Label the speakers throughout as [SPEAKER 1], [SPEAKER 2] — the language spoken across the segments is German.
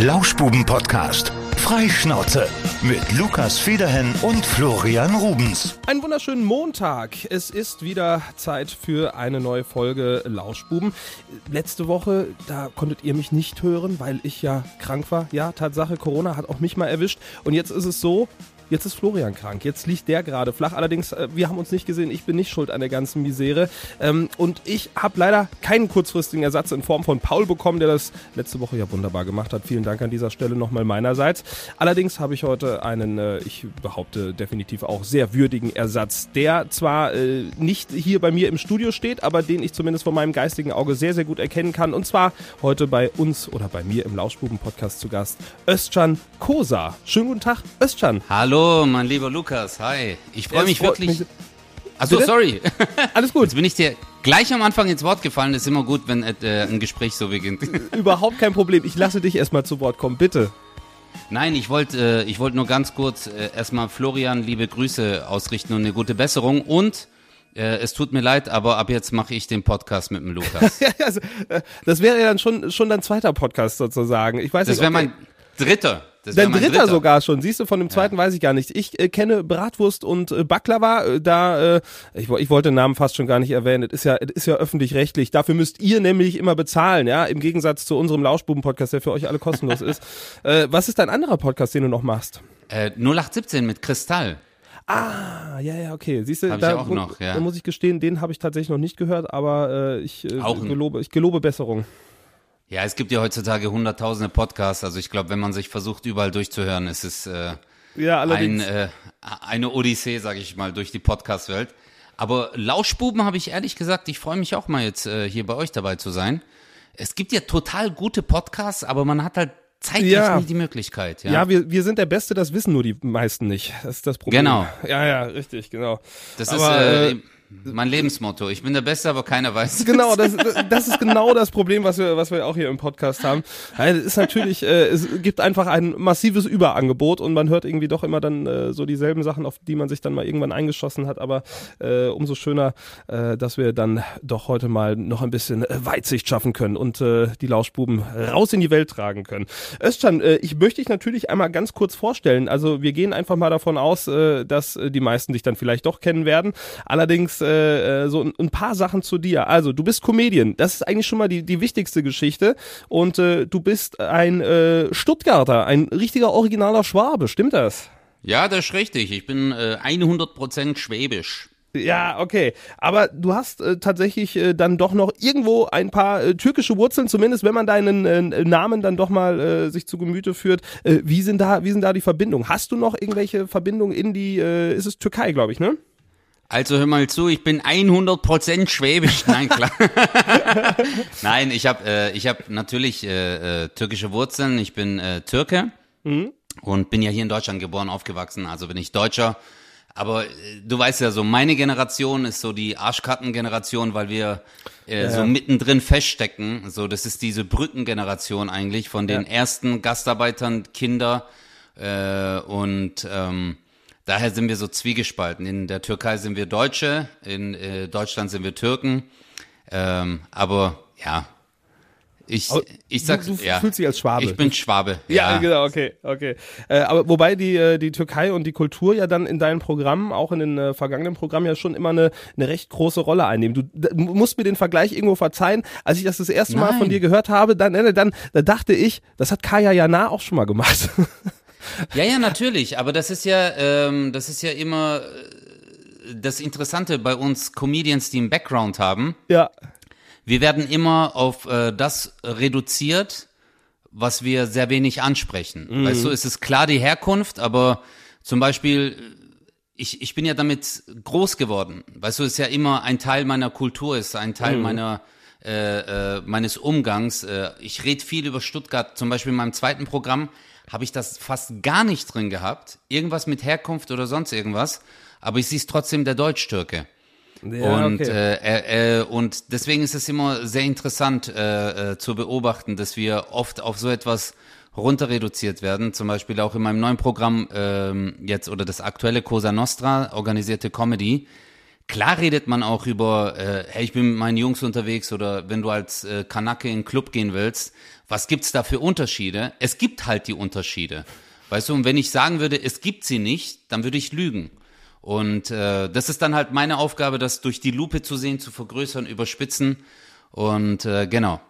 [SPEAKER 1] Lauschbuben-Podcast. Freischnauze mit Lukas Federhen und Florian Rubens.
[SPEAKER 2] Einen wunderschönen Montag. Es ist wieder Zeit für eine neue Folge Lauschbuben. Letzte Woche, da konntet ihr mich nicht hören, weil ich ja krank war. Ja, Tatsache, Corona hat auch mich mal erwischt. Und jetzt ist es so, Jetzt ist Florian krank, jetzt liegt der gerade flach. Allerdings, äh, wir haben uns nicht gesehen, ich bin nicht schuld an der ganzen Misere. Ähm, und ich habe leider keinen kurzfristigen Ersatz in Form von Paul bekommen, der das letzte Woche ja wunderbar gemacht hat. Vielen Dank an dieser Stelle nochmal meinerseits. Allerdings habe ich heute einen, äh, ich behaupte definitiv auch sehr würdigen Ersatz, der zwar äh, nicht hier bei mir im Studio steht, aber den ich zumindest von meinem geistigen Auge sehr, sehr gut erkennen kann. Und zwar heute bei uns oder bei mir im Lauschbuben-Podcast zu Gast, Özcan Kosa. Schönen guten Tag, Özcan.
[SPEAKER 3] Hallo. Hallo, mein lieber Lukas. Hi. Ich freue mich wirklich. Achso, sorry.
[SPEAKER 2] Alles gut.
[SPEAKER 3] Jetzt bin ich dir gleich am Anfang ins Wort gefallen. Das ist immer gut, wenn äh, ein Gespräch so beginnt.
[SPEAKER 2] Überhaupt kein Problem. Ich lasse dich erstmal zu Wort kommen, bitte.
[SPEAKER 3] Nein, ich wollte äh, wollt nur ganz kurz äh, erstmal Florian liebe Grüße ausrichten und eine gute Besserung. Und äh, es tut mir leid, aber ab jetzt mache ich den Podcast mit dem Lukas.
[SPEAKER 2] also, äh, das wäre ja dann schon, schon dein zweiter Podcast sozusagen. Ich weiß
[SPEAKER 3] das wäre mein dritter.
[SPEAKER 2] Dein dritter, dritter, sogar schon. Siehst du, von dem zweiten ja. weiß ich gar nicht. Ich äh, kenne Bratwurst und äh, Baklava. Äh, da, äh, ich, ich wollte den Namen fast schon gar nicht erwähnen. Das ist ja, das ist ja öffentlich-rechtlich. Dafür müsst ihr nämlich immer bezahlen, ja, im Gegensatz zu unserem Lauschbuben-Podcast, der für euch alle kostenlos ist. Äh, was ist dein anderer Podcast, den du noch machst?
[SPEAKER 3] Äh, 0817 mit Kristall.
[SPEAKER 2] Ah, ja, ja, okay. Siehst du,
[SPEAKER 3] da, noch, ja.
[SPEAKER 2] da muss ich gestehen, den habe ich tatsächlich noch nicht gehört, aber äh, ich, äh, gelobe, ich gelobe Besserung.
[SPEAKER 3] Ja, es gibt ja heutzutage hunderttausende Podcasts. Also ich glaube, wenn man sich versucht, überall durchzuhören, ist es äh, ja, ein, äh, eine Odyssee, sage ich mal, durch die Podcast-Welt. Aber Lauschbuben habe ich ehrlich gesagt, ich freue mich auch mal jetzt äh, hier bei euch dabei zu sein. Es gibt ja total gute Podcasts, aber man hat halt zeitlich ja. nie die Möglichkeit. Ja,
[SPEAKER 2] ja wir, wir sind der Beste, das wissen nur die meisten nicht. Das ist das Problem.
[SPEAKER 3] Genau.
[SPEAKER 2] Ja, ja, richtig, genau.
[SPEAKER 3] Das aber, ist äh, äh mein Lebensmotto. Ich bin der Beste, aber keiner weiß.
[SPEAKER 2] Genau, das, das ist genau das Problem, was wir, was wir auch hier im Podcast haben. Es ist natürlich, äh, es gibt einfach ein massives Überangebot und man hört irgendwie doch immer dann äh, so dieselben Sachen, auf die man sich dann mal irgendwann eingeschossen hat. Aber äh, umso schöner, äh, dass wir dann doch heute mal noch ein bisschen äh, Weitsicht schaffen können und äh, die Lauschbuben raus in die Welt tragen können. Özcan, äh, ich möchte dich natürlich einmal ganz kurz vorstellen. Also wir gehen einfach mal davon aus, äh, dass äh, die meisten dich dann vielleicht doch kennen werden. Allerdings äh, äh, so ein, paar Sachen zu dir. Also, du bist Comedian. Das ist eigentlich schon mal die, die wichtigste Geschichte. Und äh, du bist ein äh, Stuttgarter, ein richtiger originaler Schwabe. Stimmt das?
[SPEAKER 3] Ja, das ist richtig. Ich bin äh, 100% schwäbisch.
[SPEAKER 2] Ja, okay. Aber du hast äh, tatsächlich äh, dann doch noch irgendwo ein paar äh, türkische Wurzeln, zumindest wenn man deinen äh, Namen dann doch mal äh, sich zu Gemüte führt. Wie sind da, wie sind da die Verbindungen? Hast du noch irgendwelche Verbindungen in die, ist es Türkei, glaube ich, ne?
[SPEAKER 3] Also hör mal zu, ich bin 100% schwäbisch. Nein, klar. Nein, ich habe äh, ich hab natürlich äh, äh, türkische Wurzeln. Ich bin äh, Türke mhm. und bin ja hier in Deutschland geboren, aufgewachsen. Also bin ich Deutscher. Aber äh, du weißt ja so, meine Generation ist so die Arschkarten-Generation, weil wir äh, ja. so mittendrin feststecken. So, das ist diese Brückengeneration eigentlich von den ja. ersten Gastarbeitern, Kinder äh, und ähm, daher sind wir so zwiegespalten. In der Türkei sind wir Deutsche, in äh, Deutschland sind wir Türken. Ähm, aber ja, ich, ich sag,
[SPEAKER 2] du,
[SPEAKER 3] du ja,
[SPEAKER 2] fühlst dich als Schwabe.
[SPEAKER 3] Ich bin Schwabe.
[SPEAKER 2] Ja, ja genau, okay, okay. Äh, aber wobei die äh, die Türkei und die Kultur ja dann in deinen Programmen, auch in den äh, vergangenen Programmen ja schon immer eine eine recht große Rolle einnehmen. Du, musst mir den Vergleich irgendwo verzeihen. Als ich das das erste Nein. Mal von dir gehört habe, dann dann, dann da dachte ich, das hat Kaya Jana auch schon mal gemacht.
[SPEAKER 3] Ja, ja, natürlich. Aber das ist ja, ähm, das ist ja immer äh, das Interessante bei uns Comedians, die einen Background haben.
[SPEAKER 2] Ja.
[SPEAKER 3] Wir werden immer auf äh, das reduziert, was wir sehr wenig ansprechen. Mhm. Weißt du, es ist klar die Herkunft, aber zum Beispiel, ich, ich bin ja damit groß geworden. Weißt du, es ist ja immer ein Teil meiner Kultur, ist ein Teil mhm. meiner äh, äh, meines Umgangs. Äh, ich rede viel über Stuttgart, zum Beispiel in meinem zweiten Programm habe ich das fast gar nicht drin gehabt. Irgendwas mit Herkunft oder sonst irgendwas. Aber ich sehe es trotzdem der Deutsch-Türke. Ja, und, okay. äh, äh, und deswegen ist es immer sehr interessant äh, äh, zu beobachten, dass wir oft auf so etwas runter reduziert werden. Zum Beispiel auch in meinem neuen Programm ähm, jetzt oder das aktuelle Cosa Nostra, organisierte Comedy. Klar redet man auch über, äh, hey, ich bin mit meinen Jungs unterwegs oder wenn du als äh, Kanake in den Club gehen willst, was gibt's da für Unterschiede? Es gibt halt die Unterschiede. Weißt du, und wenn ich sagen würde, es gibt sie nicht, dann würde ich lügen. Und äh, das ist dann halt meine Aufgabe, das durch die Lupe zu sehen, zu vergrößern, überspitzen. Und äh, genau.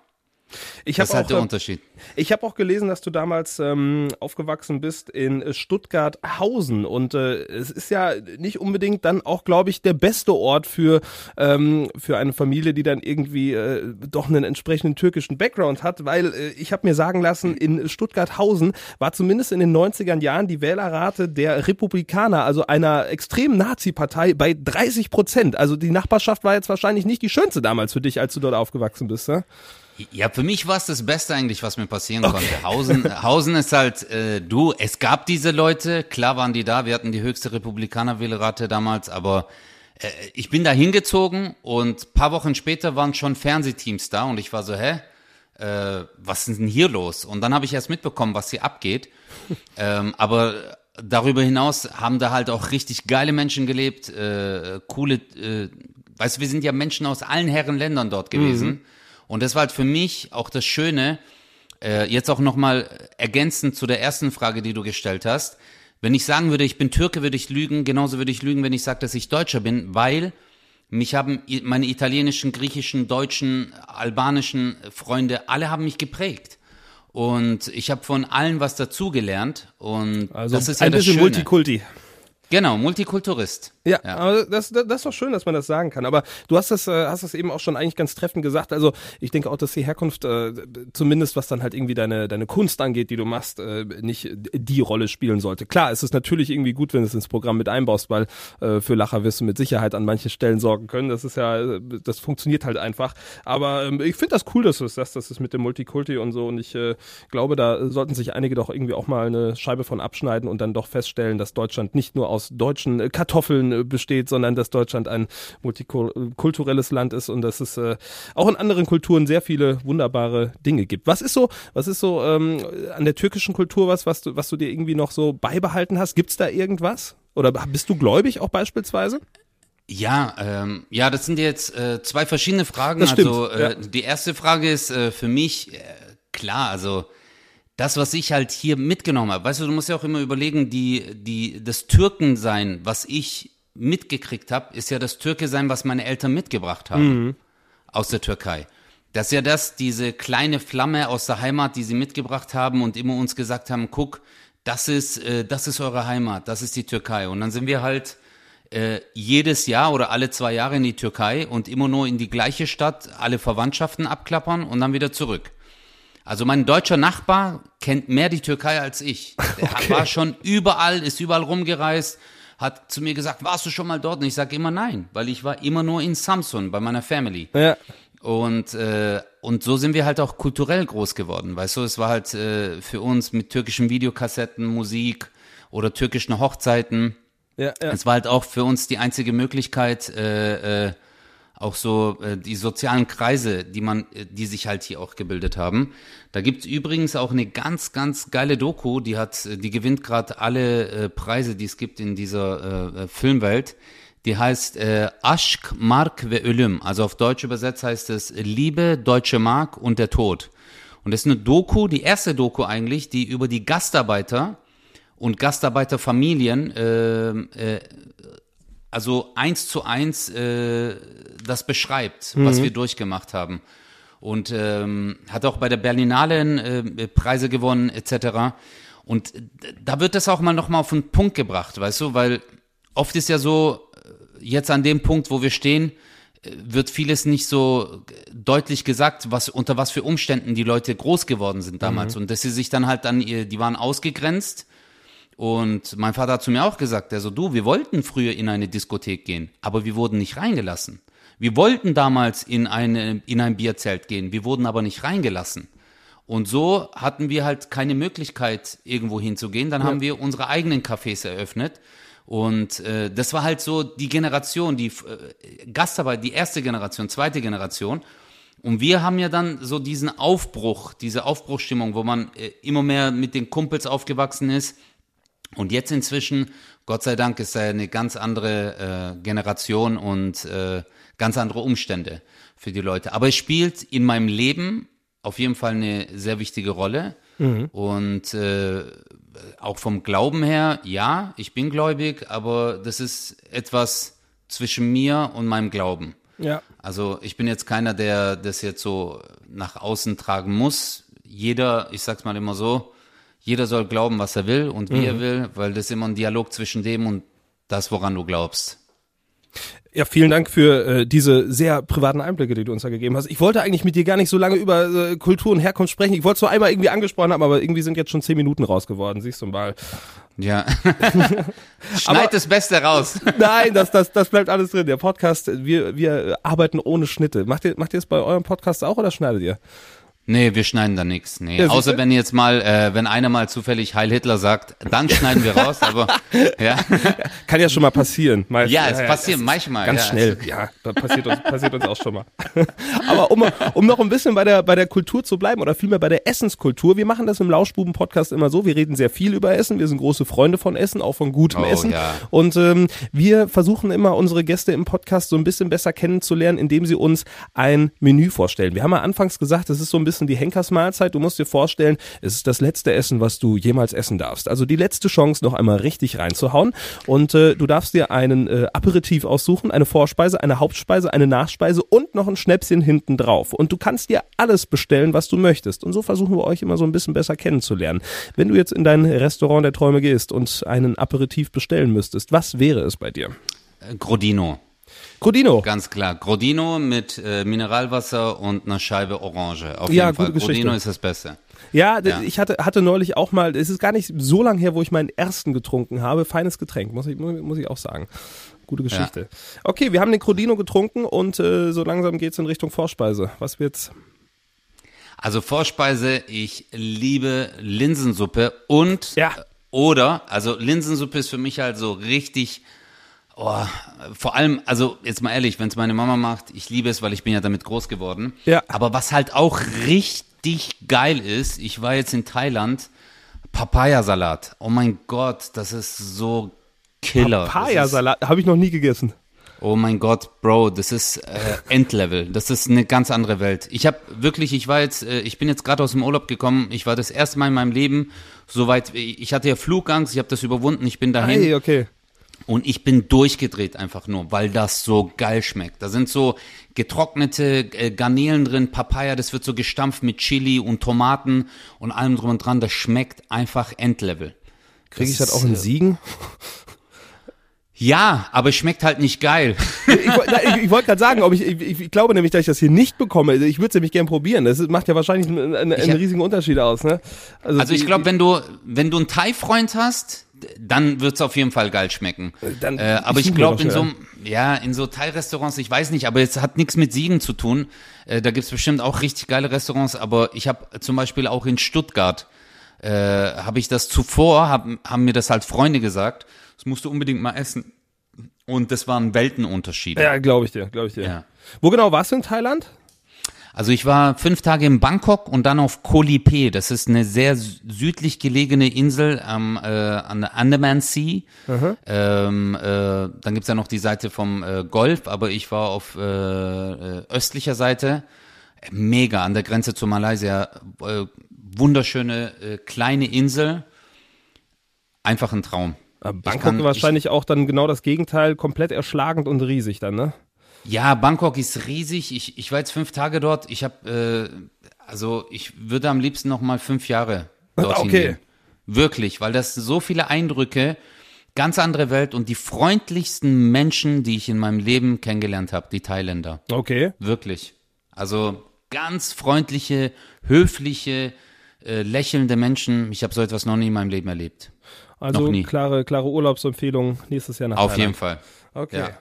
[SPEAKER 2] Ich
[SPEAKER 3] das ist halt
[SPEAKER 2] auch,
[SPEAKER 3] der
[SPEAKER 2] äh,
[SPEAKER 3] Unterschied.
[SPEAKER 2] Ich habe auch gelesen, dass du damals ähm, aufgewachsen bist in Stuttgart-Hausen und äh, es ist ja nicht unbedingt dann auch, glaube ich, der beste Ort für ähm, für eine Familie, die dann irgendwie äh, doch einen entsprechenden türkischen Background hat, weil äh, ich habe mir sagen lassen, in Stuttgart-Hausen war zumindest in den 90er Jahren die Wählerrate der Republikaner, also einer extremen Nazi-Partei, bei 30 Prozent. Also die Nachbarschaft war jetzt wahrscheinlich nicht die schönste damals für dich, als du dort aufgewachsen bist. Ne?
[SPEAKER 3] Ja, für mich war es das Beste eigentlich, was mir passieren okay. konnte. Hausen, Hausen ist halt, äh, du, es gab diese Leute, klar waren die da, wir hatten die höchste Republikanerwählerrate damals, aber äh, ich bin da hingezogen und paar Wochen später waren schon Fernsehteams da und ich war so, hä? Äh, was ist denn hier los? Und dann habe ich erst mitbekommen, was hier abgeht. ähm, aber darüber hinaus haben da halt auch richtig geile Menschen gelebt, äh, coole, äh, weißt du, wir sind ja Menschen aus allen Herren Ländern dort gewesen. Mhm und das war halt für mich auch das Schöne, äh, jetzt auch nochmal ergänzend zu der ersten Frage, die du gestellt hast. Wenn ich sagen würde, ich bin Türke, würde ich lügen. Genauso würde ich lügen, wenn ich sage, dass ich Deutscher bin, weil mich haben meine italienischen, griechischen, deutschen, albanischen Freunde, alle haben mich geprägt. Und ich habe von allen was dazugelernt. Und
[SPEAKER 2] also
[SPEAKER 3] das ist
[SPEAKER 2] ein
[SPEAKER 3] ja das
[SPEAKER 2] bisschen
[SPEAKER 3] Schöne.
[SPEAKER 2] Multikulti.
[SPEAKER 3] Genau, Multikulturist.
[SPEAKER 2] Ja,
[SPEAKER 3] Ja.
[SPEAKER 2] aber das, das, das ist doch schön, dass man das sagen kann. Aber du hast das, äh, hast das eben auch schon eigentlich ganz treffend gesagt. Also ich denke auch, dass die Herkunft, äh, zumindest was dann halt irgendwie deine, deine Kunst angeht, die du machst, äh, nicht die Rolle spielen sollte. Klar, es ist natürlich irgendwie gut, wenn du es ins Programm mit einbaust, weil äh, für Lacher wirst du mit Sicherheit an manchen Stellen sorgen können. Das ist ja, äh, das funktioniert halt einfach. Aber ähm, ich finde das cool, dass du es sagst, das ist mit dem Multikulti und so. Und ich äh, glaube, da sollten sich einige doch irgendwie auch mal eine Scheibe von abschneiden und dann doch feststellen, dass Deutschland nicht nur aus deutschen äh, Kartoffeln äh, besteht, sondern dass Deutschland ein multikulturelles Land ist und dass es äh, auch in anderen Kulturen sehr viele wunderbare Dinge gibt. Was ist so, was ist so ähm, an der türkischen Kultur was, was du, was du dir irgendwie noch so beibehalten hast? Gibt's da irgendwas? Oder bist du gläubig auch beispielsweise?
[SPEAKER 3] Ja, ähm, ja, das sind jetzt äh, zwei verschiedene Fragen.
[SPEAKER 2] Das stimmt,
[SPEAKER 3] also äh,
[SPEAKER 2] ja.
[SPEAKER 3] die erste Frage ist äh, für mich äh, klar, also das, was ich halt hier mitgenommen habe. Weißt du, du musst ja auch immer überlegen, die, die, das Türkensein, was ich mitgekriegt habe, ist ja das Türke-Sein, was meine Eltern mitgebracht haben aus der Türkei. Das ist ja das, diese kleine Flamme aus der Heimat, die sie mitgebracht haben und immer uns gesagt haben, guck, das ist, äh, das ist eure Heimat, das ist die Türkei. Und dann sind wir halt äh, jedes Jahr oder alle zwei Jahre in die Türkei und immer nur in die gleiche Stadt, alle Verwandtschaften abklappern und dann wieder zurück. Also mein deutscher Nachbar kennt mehr die Türkei als ich. Der
[SPEAKER 2] Okay.
[SPEAKER 3] war schon überall, ist überall rumgereist, hat zu mir gesagt, warst du schon mal dort? Und ich sage immer nein, weil ich war immer nur in Samsun bei meiner Family.
[SPEAKER 2] Ja.
[SPEAKER 3] Und, äh, und so sind wir halt auch kulturell groß geworden. Weißt du, es war halt äh, für uns mit türkischen Videokassetten, Musik oder türkischen Hochzeiten.
[SPEAKER 2] Ja, ja.
[SPEAKER 3] Es war halt auch für uns die einzige Möglichkeit, äh, äh, auch so äh, die sozialen Kreise, die man, äh, die sich halt hier auch gebildet haben. Da gibt's übrigens auch eine ganz, ganz geile Doku, die hat, äh, die gewinnt gerade alle äh, Preise, die es gibt in dieser äh, äh, Filmwelt. Die heißt äh, Aşk, Mark ve Ölüm. Also auf Deutsch übersetzt heißt es Liebe, Deutsche Mark und der Tod. Und das ist eine Doku, die erste Doku eigentlich, die über die Gastarbeiter und Gastarbeiterfamilien äh, äh, also eins zu eins äh, das beschreibt, was wir durchgemacht haben. Und ähm, hat auch bei der Berlinale äh, Preise gewonnen, etc. Und da wird das auch mal nochmal auf den Punkt gebracht, weißt du, weil oft ist ja so, äh, jetzt an dem Punkt, wo wir stehen, äh, wird vieles nicht so deutlich gesagt, was unter was für Umständen die Leute groß geworden sind damals. Und dass sie sich dann halt dann die waren ausgegrenzt und mein Vater hat zu mir auch gesagt, der so, du, wir wollten früher in eine Diskothek gehen, aber wir wurden nicht reingelassen. Wir wollten damals in, eine, in ein Bierzelt gehen, wir wurden aber nicht reingelassen. Und so hatten wir halt keine Möglichkeit, irgendwo hinzugehen. Dann haben wir unsere eigenen Cafés eröffnet. Und äh, das war halt so die Generation, die äh, Gastarbeit, die erste Generation, zweite Generation. Und wir haben ja dann so diesen Aufbruch, diese Aufbruchstimmung, wo man äh, immer mehr mit den Kumpels aufgewachsen ist, Und jetzt inzwischen, Gott sei Dank, ist er eine ganz andere äh, Generation und äh, ganz andere Umstände für die Leute. Aber es spielt in meinem Leben auf jeden Fall eine sehr wichtige Rolle. Mhm. Und äh, auch vom Glauben her, ja, ich bin gläubig, aber das ist etwas zwischen mir und meinem Glauben.
[SPEAKER 2] Ja.
[SPEAKER 3] Also ich bin jetzt keiner, der das jetzt so nach außen tragen muss. Jeder, ich sag's mal immer so, jeder soll glauben, was er will und wie mhm. er will, weil das ist immer ein Dialog zwischen dem und das, woran du glaubst.
[SPEAKER 2] Ja, vielen Dank für äh, diese sehr privaten Einblicke, die du uns da gegeben hast. Ich wollte eigentlich mit dir gar nicht so lange über äh, Kultur und Herkunft sprechen. Ich wollte es nur einmal irgendwie angesprochen haben, aber irgendwie sind jetzt schon zehn Minuten raus geworden. Siehst du mal.
[SPEAKER 3] Ja. Schneid das Beste raus.
[SPEAKER 2] Nein, das, das, das bleibt alles drin. Der Podcast, wir, wir arbeiten ohne Schnitte. Macht ihr, macht ihr es bei eurem Podcast auch oder schneidet ihr?
[SPEAKER 3] Nee, wir schneiden da nichts. Nee. Ja, Außer wenn jetzt mal, äh, wenn einer mal zufällig Heil Hitler sagt, dann schneiden wir raus, aber ja.
[SPEAKER 2] Kann ja schon mal passieren.
[SPEAKER 3] Meist, ja, es ja, passiert ja, manchmal.
[SPEAKER 2] Ganz schnell, ja, passiert uns, passiert uns auch schon mal. aber um, um noch ein bisschen bei der, bei der Kultur zu bleiben oder vielmehr bei der Essenskultur, wir machen das im Lauschbuben-Podcast immer so, wir reden sehr viel über Essen, wir sind große Freunde von Essen, auch von gutem oh, Essen. Und ähm, wir versuchen immer unsere Gäste im Podcast so ein bisschen besser kennenzulernen, indem sie uns ein Menü vorstellen. Wir haben ja anfangs gesagt, es ist so ein bisschen Essen die Henkersmahlzeit. Du musst dir vorstellen, es ist das letzte Essen, was du jemals essen darfst. Also die letzte Chance, noch einmal richtig reinzuhauen. Und äh, du darfst dir einen äh, Aperitif aussuchen, eine Vorspeise, eine Hauptspeise, eine Nachspeise und noch ein Schnäpschen hinten drauf. Und du kannst dir alles bestellen, was du möchtest. Und so versuchen wir euch immer so ein bisschen besser kennenzulernen. Wenn du jetzt in dein Restaurant der Träume gehst und einen Aperitif bestellen müsstest, was wäre es bei dir?
[SPEAKER 3] Grodino.
[SPEAKER 2] Grodino.
[SPEAKER 3] Ganz klar. Grodino mit äh, Mineralwasser und einer Scheibe Orange. Auf
[SPEAKER 2] ja,
[SPEAKER 3] jeden Fall.
[SPEAKER 2] Grodino
[SPEAKER 3] ist das Beste.
[SPEAKER 2] Ja, ja, ich hatte, hatte neulich auch mal, es ist gar nicht so lange her, wo ich meinen ersten getrunken habe. Feines Getränk, muss ich, muss ich auch sagen. Gute Geschichte. Ja. Okay, wir haben den Crodino getrunken und äh, so langsam geht's in Richtung Vorspeise. Was wird's?
[SPEAKER 3] Also Vorspeise, ich liebe Linsensuppe und
[SPEAKER 2] ja.
[SPEAKER 3] oder, also Linsensuppe ist für mich halt so richtig Oh, vor allem, also jetzt mal ehrlich, wenn es meine Mama macht, ich liebe es, weil ich bin ja damit groß geworden.
[SPEAKER 2] Ja.
[SPEAKER 3] Aber was halt auch richtig geil ist, ich war jetzt in Thailand, Papayasalat. Oh mein Gott, das ist so Killer.
[SPEAKER 2] Papayasalat habe ich noch nie gegessen.
[SPEAKER 3] Oh mein Gott, Bro, das ist äh, Endlevel. Das ist eine ganz andere Welt. Ich habe wirklich, ich war jetzt, äh, ich bin jetzt gerade aus dem Urlaub gekommen. Ich war das erste Mal in meinem Leben soweit. Ich hatte ja Flugangst, ich habe das überwunden. Ich bin dahin.
[SPEAKER 2] Hey, okay.
[SPEAKER 3] Und ich bin durchgedreht einfach nur, weil das so geil schmeckt. Da sind so getrocknete äh, Garnelen drin, Papaya, das wird so gestampft mit Chili und Tomaten und allem drum und dran. Das schmeckt einfach Endlevel.
[SPEAKER 2] Kriege ich das auch in äh, Siegen?
[SPEAKER 3] Ja, aber es schmeckt halt nicht geil.
[SPEAKER 2] ich, ich, ich wollte gerade sagen, ob ich, ich, ich, glaube nämlich, dass ich das hier nicht bekomme. Ich würde es nämlich gern probieren. Das macht ja wahrscheinlich einen, einen, einen riesigen Unterschied aus. Ne?
[SPEAKER 3] Also, also ich glaube, wenn du wenn du einen Thai-Freund hast, dann wird's auf jeden Fall geil schmecken. Dann, äh, aber ich glaube in so ja in so Thai-Restaurants, ich weiß nicht, aber es hat nichts mit Siegen zu tun. Äh, da gibt's bestimmt auch richtig geile Restaurants. Aber ich habe zum Beispiel auch in Stuttgart äh, habe ich das zuvor, hab, haben mir das halt Freunde gesagt. Das musst du unbedingt mal essen. Und das waren Weltenunterschiede.
[SPEAKER 2] Ja, glaube ich dir, glaube ich dir. Ja. Wo genau warst du in Thailand?
[SPEAKER 3] Also ich war fünf Tage in Bangkok und dann auf Koh Lipe. Das ist eine sehr südlich gelegene Insel am äh, an der Andaman Sea. Ähm, äh, dann gibt's ja noch die Seite vom äh, Golf, aber ich war auf äh, äh, östlicher Seite. Mega an der Grenze zu Malaysia. Äh, wunderschöne äh, kleine Insel. Einfach ein Traum.
[SPEAKER 2] Bangkok kann, wahrscheinlich ich, auch dann genau das Gegenteil, komplett erschlagend und riesig dann, ne?
[SPEAKER 3] Ja, Bangkok ist riesig. Ich, ich war jetzt fünf Tage dort. Ich habe, äh, also ich würde am liebsten noch mal fünf Jahre dorthin okay. gehen. Wirklich, weil das so viele Eindrücke, ganz andere Welt und die freundlichsten Menschen, die ich in meinem Leben kennengelernt habe, die Thailänder.
[SPEAKER 2] Okay.
[SPEAKER 3] Wirklich. Also ganz freundliche, höfliche, äh, lächelnde Menschen. Ich habe so etwas noch nie in meinem Leben erlebt.
[SPEAKER 2] Also klare, klare Urlaubsempfehlung nächstes Jahr nach
[SPEAKER 3] Auf Thailand. jeden Fall.
[SPEAKER 2] Okay. Ja.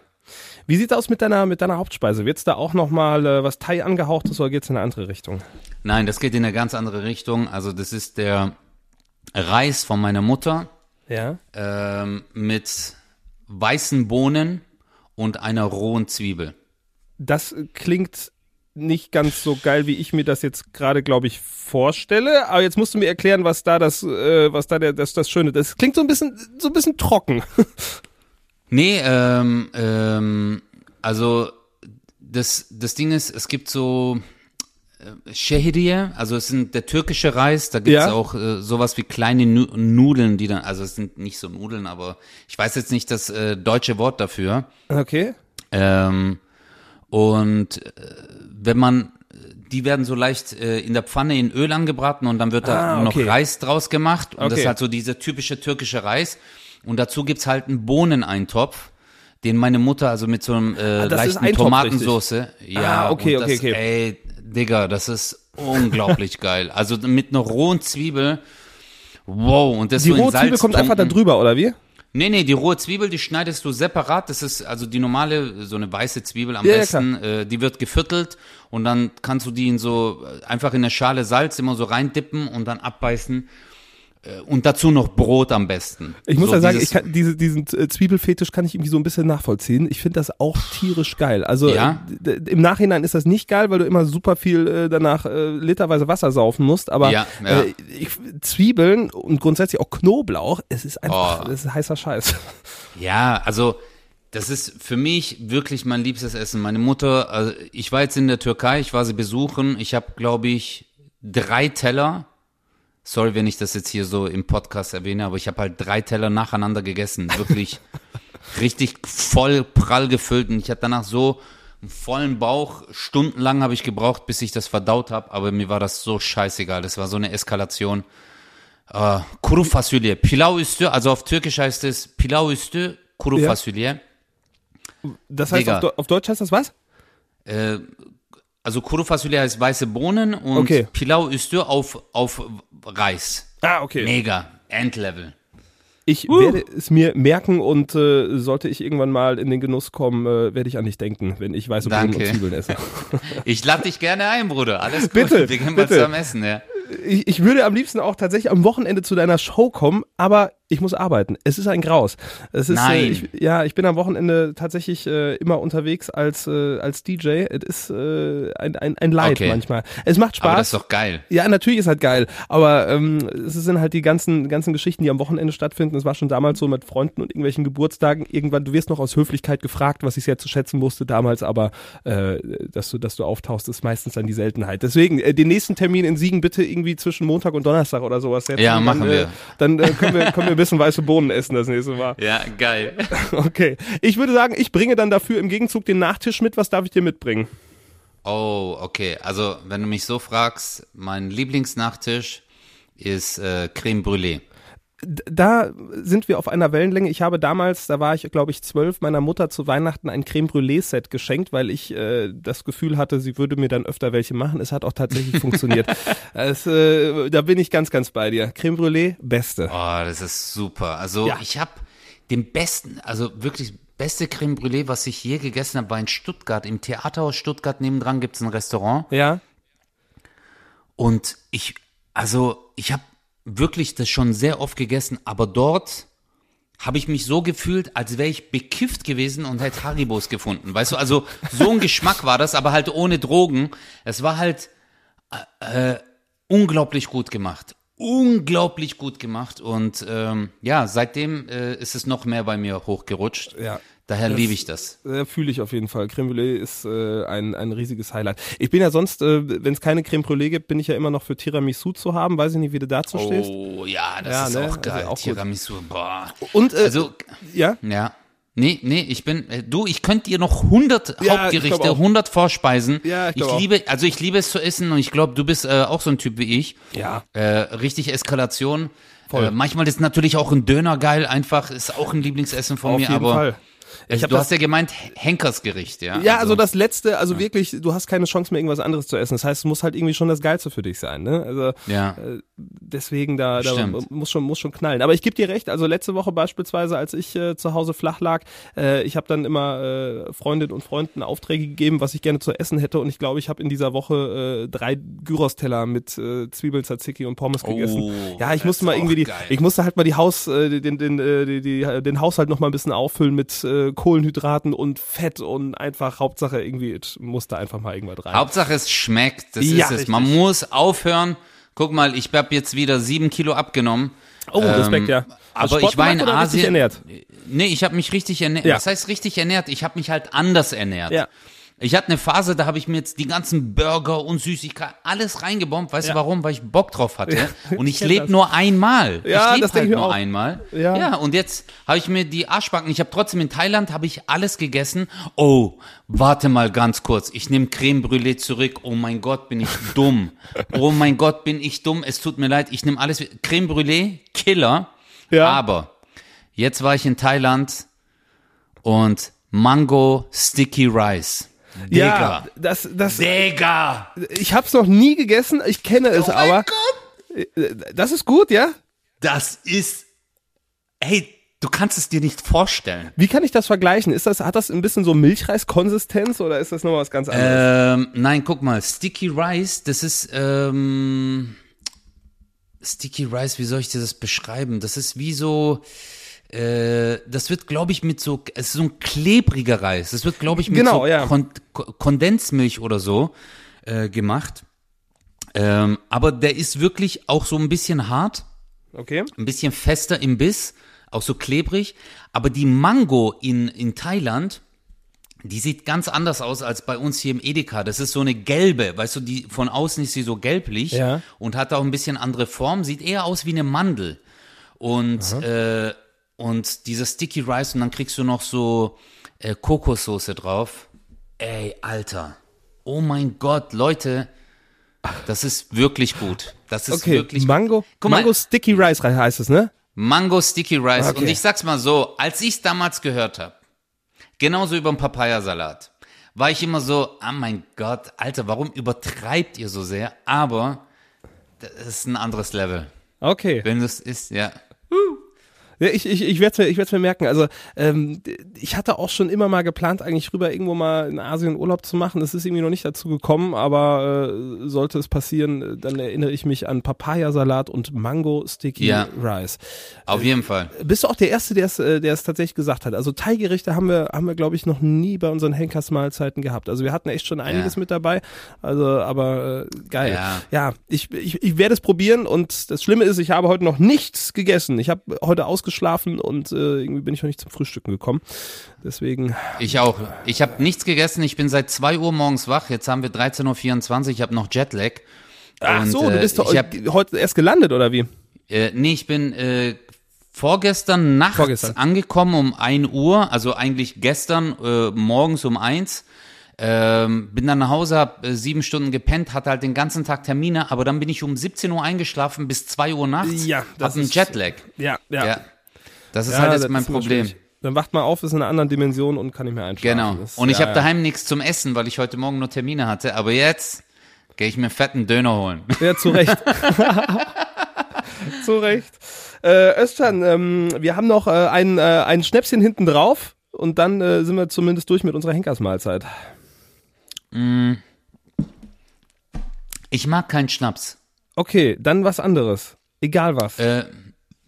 [SPEAKER 2] Wie sieht's aus mit deiner, mit deiner Hauptspeise? Wird's da auch nochmal äh, was Thai angehauchtes oder geht's in eine andere Richtung?
[SPEAKER 3] Nein, das geht in eine ganz andere Richtung. Also das ist der Reis von meiner Mutter.
[SPEAKER 2] Ja.
[SPEAKER 3] Ähm, mit weißen Bohnen und einer rohen Zwiebel.
[SPEAKER 2] Das klingt nicht ganz so geil, wie ich mir das jetzt gerade, glaube ich, vorstelle. Aber jetzt musst du mir erklären, was da das, äh, was da der, das, das Schöne. Das klingt so ein bisschen, so ein bisschen trocken.
[SPEAKER 3] Nee, ähm, ähm, also das, das Ding ist, es gibt so äh, Şehriye, also es sind der türkische Reis, da gibt's
[SPEAKER 2] Ja.
[SPEAKER 3] auch äh, sowas wie kleine Nu- Nudeln, die dann, also es sind nicht so Nudeln, aber ich weiß jetzt nicht das äh, deutsche Wort dafür.
[SPEAKER 2] Okay.
[SPEAKER 3] Ähm, und äh, wenn man, die werden so leicht äh, in der Pfanne in Öl angebraten und dann wird da
[SPEAKER 2] Ah,
[SPEAKER 3] noch
[SPEAKER 2] okay.
[SPEAKER 3] Reis draus gemacht. Und das
[SPEAKER 2] Okay.
[SPEAKER 3] ist halt so dieser typische türkische Reis. Und dazu gibt's halt einen Bohneneintopf, den meine Mutter also mit so einem äh,
[SPEAKER 2] Ah,
[SPEAKER 3] leichten
[SPEAKER 2] Eintopf,
[SPEAKER 3] Tomatensoße. Ja,
[SPEAKER 2] Ah, okay,
[SPEAKER 3] das,
[SPEAKER 2] okay, okay.
[SPEAKER 3] Ey, Digga, das ist unglaublich geil. Also mit einer rohen Zwiebel. Wow, und das
[SPEAKER 2] Die
[SPEAKER 3] so in
[SPEAKER 2] rohe Zwiebel kommt einfach da drüber, oder wie?
[SPEAKER 3] Nee, nee, die rohe Zwiebel, die schneidest du separat. Das ist also die normale, so eine weiße Zwiebel am
[SPEAKER 2] Ja, ja,
[SPEAKER 3] besten. äh, die wird geviertelt und dann kannst du die in so, äh, einfach in eine Schale Salz immer so reindippen und dann abbeißen. Äh, Und dazu noch Brot am besten.
[SPEAKER 2] Ich muss
[SPEAKER 3] so
[SPEAKER 2] ja sagen, ich kann, diese, diesen äh, Zwiebelfetisch kann ich irgendwie so ein bisschen nachvollziehen. Ich finde das auch tierisch geil. Also
[SPEAKER 3] Ja?
[SPEAKER 2] äh, im Nachhinein ist das nicht geil, weil du immer super viel danach äh, literweise Wasser saufen musst. Aber
[SPEAKER 3] Ja, ja.
[SPEAKER 2] Äh, ich, Zwiebeln und grundsätzlich auch Knoblauch, es ist einfach,
[SPEAKER 3] Oh.
[SPEAKER 2] das ist heißer Scheiß.
[SPEAKER 3] Ja, also das ist für mich wirklich mein liebstes Essen. Meine Mutter, also ich war jetzt in der Türkei, ich war sie besuchen. Ich habe, glaube ich, drei Teller. Sorry, wenn ich das jetzt hier so im Podcast erwähne, aber ich habe halt drei Teller nacheinander gegessen. Wirklich richtig voll prall gefüllt. Und ich hatte danach so einen vollen Bauch. Stundenlang habe ich gebraucht, bis ich das verdaut habe. Aber mir war das so scheißegal. Das war so eine Eskalation. Äh, Kuru Fasulye. Pilav üstü, also auf Türkisch heißt es Pilav üstü, Kuru
[SPEAKER 2] Ja.
[SPEAKER 3] Fasulye.
[SPEAKER 2] Das heißt, auf, auf Deutsch heißt das was?
[SPEAKER 3] Äh, also Kuru Fasulye heißt weiße Bohnen und
[SPEAKER 2] Okay.
[SPEAKER 3] Pilau üstü auf, auf Reis.
[SPEAKER 2] Ah, okay.
[SPEAKER 3] Mega. Endlevel.
[SPEAKER 2] Ich werde es mir merken und äh, sollte ich irgendwann mal in den Genuss kommen, äh, werde ich an dich denken, wenn ich weiße Bohnen und. Zwiebeln esse.
[SPEAKER 3] Ich lade dich gerne ein, Bruder. Alles gut.
[SPEAKER 2] Bitte,
[SPEAKER 3] Wir gehen mal
[SPEAKER 2] bitte.
[SPEAKER 3] zusammen essen, ja.
[SPEAKER 2] ich, ich würde am liebsten auch tatsächlich am Wochenende zu deiner Show kommen, aber ich muss arbeiten. Es ist ein Graus. Es ist, Äh,
[SPEAKER 3] Nein.
[SPEAKER 2] ich, ja, ich bin am Wochenende tatsächlich äh, immer unterwegs als äh, als DJ. Es ist äh, ein, ein, ein Leid
[SPEAKER 3] Okay.
[SPEAKER 2] manchmal. Es macht Spaß.
[SPEAKER 3] Aber das ist doch geil.
[SPEAKER 2] Ja, natürlich ist halt geil, aber ähm, es sind halt die ganzen ganzen Geschichten, die am Wochenende stattfinden. Es war schon damals so mit Freunden und irgendwelchen Geburtstagen. Irgendwann, du wirst noch aus Höflichkeit gefragt, was ich sehr zu schätzen wusste damals, aber äh, dass du dass du auftauchst, ist meistens dann die Seltenheit. Deswegen äh, den nächsten Termin in Siegen bitte irgendwie zwischen Montag und Donnerstag oder sowas setzen.
[SPEAKER 3] Ja,
[SPEAKER 2] Dann,
[SPEAKER 3] machen
[SPEAKER 2] äh,
[SPEAKER 3] wir.
[SPEAKER 2] Dann äh, können wir können wir bisschen weiße Bohnen essen das nächste Mal.
[SPEAKER 3] Ja, geil.
[SPEAKER 2] Okay, ich würde sagen, ich bringe dann dafür im Gegenzug den Nachtisch mit. Was darf ich dir mitbringen?
[SPEAKER 3] Oh, okay. Also, wenn du mich so fragst, mein Lieblingsnachtisch ist äh, Creme Brûlée.
[SPEAKER 2] Da sind wir auf einer Wellenlänge. Ich habe damals, da war ich glaube ich zwölf, meiner Mutter zu Weihnachten ein Creme Brûlée Set geschenkt, weil ich äh, das Gefühl hatte, sie würde mir dann öfter welche machen. Es hat auch tatsächlich funktioniert. Es, äh, da bin ich ganz, ganz bei dir. Creme Brûlée, beste.
[SPEAKER 3] Oh, das ist super. Also
[SPEAKER 2] Ja.
[SPEAKER 3] ich habe den besten, also wirklich beste Creme Brûlée, was ich je gegessen habe, war in Stuttgart. Im Theaterhaus Stuttgart nebendran gibt's ein Restaurant.
[SPEAKER 2] Ja,
[SPEAKER 3] Und ich, also ich habe wirklich das schon sehr oft gegessen, aber dort habe ich mich so gefühlt, als wäre ich bekifft gewesen und hätte Haribos gefunden. Weißt du, also so ein Geschmack war das, aber halt ohne Drogen. Es war halt äh, äh, unglaublich gut gemacht. Unglaublich gut gemacht. Und ähm, ja, seitdem äh, ist es noch mehr bei mir hochgerutscht.
[SPEAKER 2] Ja.
[SPEAKER 3] Daher
[SPEAKER 2] Das-
[SPEAKER 3] liebe ich das.
[SPEAKER 2] äh, fühle ich auf jeden Fall. Creme Brûlée ist äh, ein, ein riesiges Highlight. Ich bin ja sonst, äh, wenn es keine Creme Brûlée gibt, bin ich ja immer noch für Tiramisu zu haben. Weiß ich nicht, wie du dazu stehst.
[SPEAKER 3] Oh ja, das
[SPEAKER 2] Ja,
[SPEAKER 3] ist
[SPEAKER 2] ne?
[SPEAKER 3] auch
[SPEAKER 2] Also
[SPEAKER 3] geil.
[SPEAKER 2] auch gut.
[SPEAKER 3] Tiramisu, boah.
[SPEAKER 2] Und äh,
[SPEAKER 3] Also
[SPEAKER 2] ja,
[SPEAKER 3] Ja. Nee, nee, ich bin, äh, du, ich könnte dir noch 100
[SPEAKER 2] Ja,
[SPEAKER 3] Hauptgerichte,
[SPEAKER 2] auch.
[SPEAKER 3] 100 Vorspeisen.
[SPEAKER 2] Ja, ich
[SPEAKER 3] ich
[SPEAKER 2] auch.
[SPEAKER 3] liebe, also ich liebe es zu essen und ich glaube, du bist äh, auch so ein Typ wie ich.
[SPEAKER 2] Ja.
[SPEAKER 3] Äh, richtig Eskalation.
[SPEAKER 2] Voll.
[SPEAKER 3] Äh, manchmal ist natürlich auch ein Döner geil, einfach, ist auch ein Lieblingsessen von
[SPEAKER 2] auf
[SPEAKER 3] mir,
[SPEAKER 2] jeden
[SPEAKER 3] aber
[SPEAKER 2] Fall.
[SPEAKER 3] Äh,
[SPEAKER 2] Ich hab
[SPEAKER 3] du hast ja gemeint Henkersgericht, ja?
[SPEAKER 2] Ja, also das letzte, also wirklich, du hast keine Chance mehr irgendwas anderes zu essen. Das heißt, es muss halt irgendwie schon das Geilste für dich sein, ne? Also
[SPEAKER 3] Ja.
[SPEAKER 2] äh, deswegen da, da
[SPEAKER 3] Stimmt.
[SPEAKER 2] muss schon muss schon knallen. Aber ich gebe dir recht, also letzte Woche beispielsweise, als ich äh, zu Hause flach lag, äh, ich habe dann immer äh, Freundinnen und Freunden Aufträge gegeben, was ich gerne zu essen hätte und ich glaube, ich habe in dieser Woche äh, drei Gyros-Teller mit äh, Zwiebel, Tzatziki und Pommes gegessen.
[SPEAKER 3] Oh,
[SPEAKER 2] ja, ich musste mal irgendwie die,
[SPEAKER 3] geil.
[SPEAKER 2] ich musste halt mal die Haus, äh, den, den, äh, die, die, den Haushalt noch mal ein bisschen auffüllen mit äh, äh, Kohlenhydraten und Fett und einfach Hauptsache irgendwie, muss da einfach mal irgendwas rein.
[SPEAKER 3] Hauptsache es schmeckt, das
[SPEAKER 2] Ja,
[SPEAKER 3] ist es.
[SPEAKER 2] richtig.
[SPEAKER 3] Man muss aufhören. Guck mal, ich habe jetzt wieder sieben Kilo abgenommen.
[SPEAKER 2] oh, Respekt, ja.
[SPEAKER 3] Aber
[SPEAKER 2] Sport
[SPEAKER 3] ich war in Asien.
[SPEAKER 2] ernährt?
[SPEAKER 3] Nee, ich habe mich richtig ernährt.
[SPEAKER 2] Ja.
[SPEAKER 3] Was heißt richtig ernährt? Ich habe mich halt anders ernährt.
[SPEAKER 2] Ja.
[SPEAKER 3] Ich hatte eine Phase, da habe ich mir jetzt die ganzen Burger und Süßigkeiten alles reingebombt. Weißt
[SPEAKER 2] Ja.
[SPEAKER 3] du warum? Weil ich Bock drauf hatte. Und ich lebe nur einmal.
[SPEAKER 2] Ja,
[SPEAKER 3] ich
[SPEAKER 2] das
[SPEAKER 3] lebe halt
[SPEAKER 2] ich
[SPEAKER 3] nur
[SPEAKER 2] auch.
[SPEAKER 3] einmal.
[SPEAKER 2] Ja.
[SPEAKER 3] ja, und jetzt habe ich mir die Arschbacken. Ich habe trotzdem in Thailand habe ich alles gegessen. Oh, warte mal ganz kurz. Ich nehme Creme Brûlée zurück. Oh mein Gott, bin ich dumm. Oh mein Gott, bin ich dumm. Es tut mir leid. Ich nehme alles. Creme Brûlée, Killer.
[SPEAKER 2] Ja.
[SPEAKER 3] Aber jetzt war ich in Thailand und Mango Sticky Rice.
[SPEAKER 2] Ja,
[SPEAKER 3] Digga.
[SPEAKER 2] das, das,
[SPEAKER 3] Digga.
[SPEAKER 2] ich hab's noch nie gegessen, ich kenne es
[SPEAKER 3] Oh mein
[SPEAKER 2] aber.
[SPEAKER 3] Gott.
[SPEAKER 2] Das ist gut, ja?
[SPEAKER 3] Das ist, hey, du kannst es dir nicht vorstellen.
[SPEAKER 2] Wie kann ich das vergleichen? Ist das, hat das ein bisschen so Milchreis-Konsistenz oder ist das noch was ganz anderes?
[SPEAKER 3] Ähm, nein, guck mal, Sticky Rice, das ist, ähm, Sticky Rice, wie soll ich dir das beschreiben? Das ist wie so, äh, das wird, glaube ich, mit so, es ist so ein klebriger Reis. Das wird, glaube ich, mit
[SPEAKER 2] Genau,
[SPEAKER 3] so
[SPEAKER 2] ja.
[SPEAKER 3] Kon Ko- Kondensmilch oder so äh, gemacht. Ähm, aber der ist wirklich auch so ein bisschen hart.
[SPEAKER 2] Okay.
[SPEAKER 3] ein bisschen fester im Biss, auch so klebrig. Aber die Mango in, in Thailand, die sieht ganz anders aus als bei uns hier im Edeka. Das ist so eine gelbe, weißt du, die von außen ist sie so gelblich
[SPEAKER 2] Ja.
[SPEAKER 3] und hat auch ein bisschen andere Form, sieht eher aus wie eine Mandel. Und, äh, und dieser Sticky Rice und dann kriegst du noch so äh, Kokossoße drauf. Ey, Alter. Oh mein Gott, Leute, das ist wirklich gut. Das ist
[SPEAKER 2] Okay,
[SPEAKER 3] wirklich
[SPEAKER 2] Mango,
[SPEAKER 3] Guck mal,
[SPEAKER 2] Mango Sticky Rice heißt es, ne?
[SPEAKER 3] Mango Sticky Rice.
[SPEAKER 2] Okay.
[SPEAKER 3] Und ich sag's mal so, als ich's damals gehört habe, genauso über den Papayasalat, war ich immer so, ah mein Gott, Alter, warum übertreibt ihr so sehr? Aber das ist ein anderes Level.
[SPEAKER 2] Okay.
[SPEAKER 3] Wenn das ist, ja.
[SPEAKER 2] Ja, ich ich, ich werde es mir, ich mir merken. Also ähm, ich hatte auch schon immer mal geplant, eigentlich rüber irgendwo mal in Asien Urlaub zu machen. Das ist irgendwie noch nicht dazu gekommen, aber äh, sollte es passieren, dann erinnere ich mich an Papayasalat und Mango Sticky
[SPEAKER 3] Ja.
[SPEAKER 2] Rice.
[SPEAKER 3] Auf jeden Fall.
[SPEAKER 2] Bist du auch der Erste, der es, äh, der es tatsächlich gesagt hat? Also Thai-Gerichte haben wir, haben wir, glaube ich, noch nie bei unseren Henkersmahlzeiten gehabt. Also wir hatten echt schon einiges
[SPEAKER 3] Ja.
[SPEAKER 2] mit dabei. Also, aber äh, geil.
[SPEAKER 3] Ja.
[SPEAKER 2] ja ich, ich, ich werde es probieren und das Schlimme ist, ich habe heute noch nichts gegessen. Ich habe heute ausgeschlafen und äh, irgendwie bin ich noch nicht zum Frühstücken gekommen. Deswegen,
[SPEAKER 3] Ich auch. Ich habe nichts gegessen. Ich bin seit 2 Uhr morgens wach. Jetzt haben wir 13.24 Uhr. Ich habe noch Jetlag.
[SPEAKER 2] ach
[SPEAKER 3] Und,
[SPEAKER 2] so, du
[SPEAKER 3] äh,
[SPEAKER 2] bist doch
[SPEAKER 3] hab,
[SPEAKER 2] heute erst gelandet oder wie?
[SPEAKER 3] Äh, nee, ich bin äh, vorgestern nachts
[SPEAKER 2] Vorgestern.
[SPEAKER 3] angekommen um 1 Uhr, also eigentlich gestern äh, morgens um 1. Ähm, bin dann nach Hause, hab äh, sieben Stunden gepennt, hatte halt den ganzen Tag Termine, aber dann bin ich um 17 Uhr eingeschlafen bis 2 Uhr nachts.
[SPEAKER 2] Ja, das
[SPEAKER 3] hab einen
[SPEAKER 2] ist-
[SPEAKER 3] Jetlag.
[SPEAKER 2] Ja, ja.
[SPEAKER 3] Ja. Das ist
[SPEAKER 2] Ja,
[SPEAKER 3] halt jetzt mein Problem.
[SPEAKER 2] schwierig. Dann wacht man auf, ist in einer anderen Dimension und kann nicht mehr einschlafen.
[SPEAKER 3] Genau.
[SPEAKER 2] Das-
[SPEAKER 3] Und ich
[SPEAKER 2] ja,
[SPEAKER 3] habe
[SPEAKER 2] ja.
[SPEAKER 3] daheim nichts zum Essen, weil ich heute Morgen nur Termine hatte. Aber jetzt gehe ich mir fetten Döner holen.
[SPEAKER 2] Ja, zu Recht. zu Recht. Äh, Özcan, ähm, wir haben noch äh, ein, äh, ein Schnäpschen hinten drauf und dann äh, sind wir zumindest durch mit unserer Henkersmahlzeit.
[SPEAKER 3] Ich mag keinen Schnaps.
[SPEAKER 2] Okay, dann was anderes. Egal was.
[SPEAKER 3] Äh,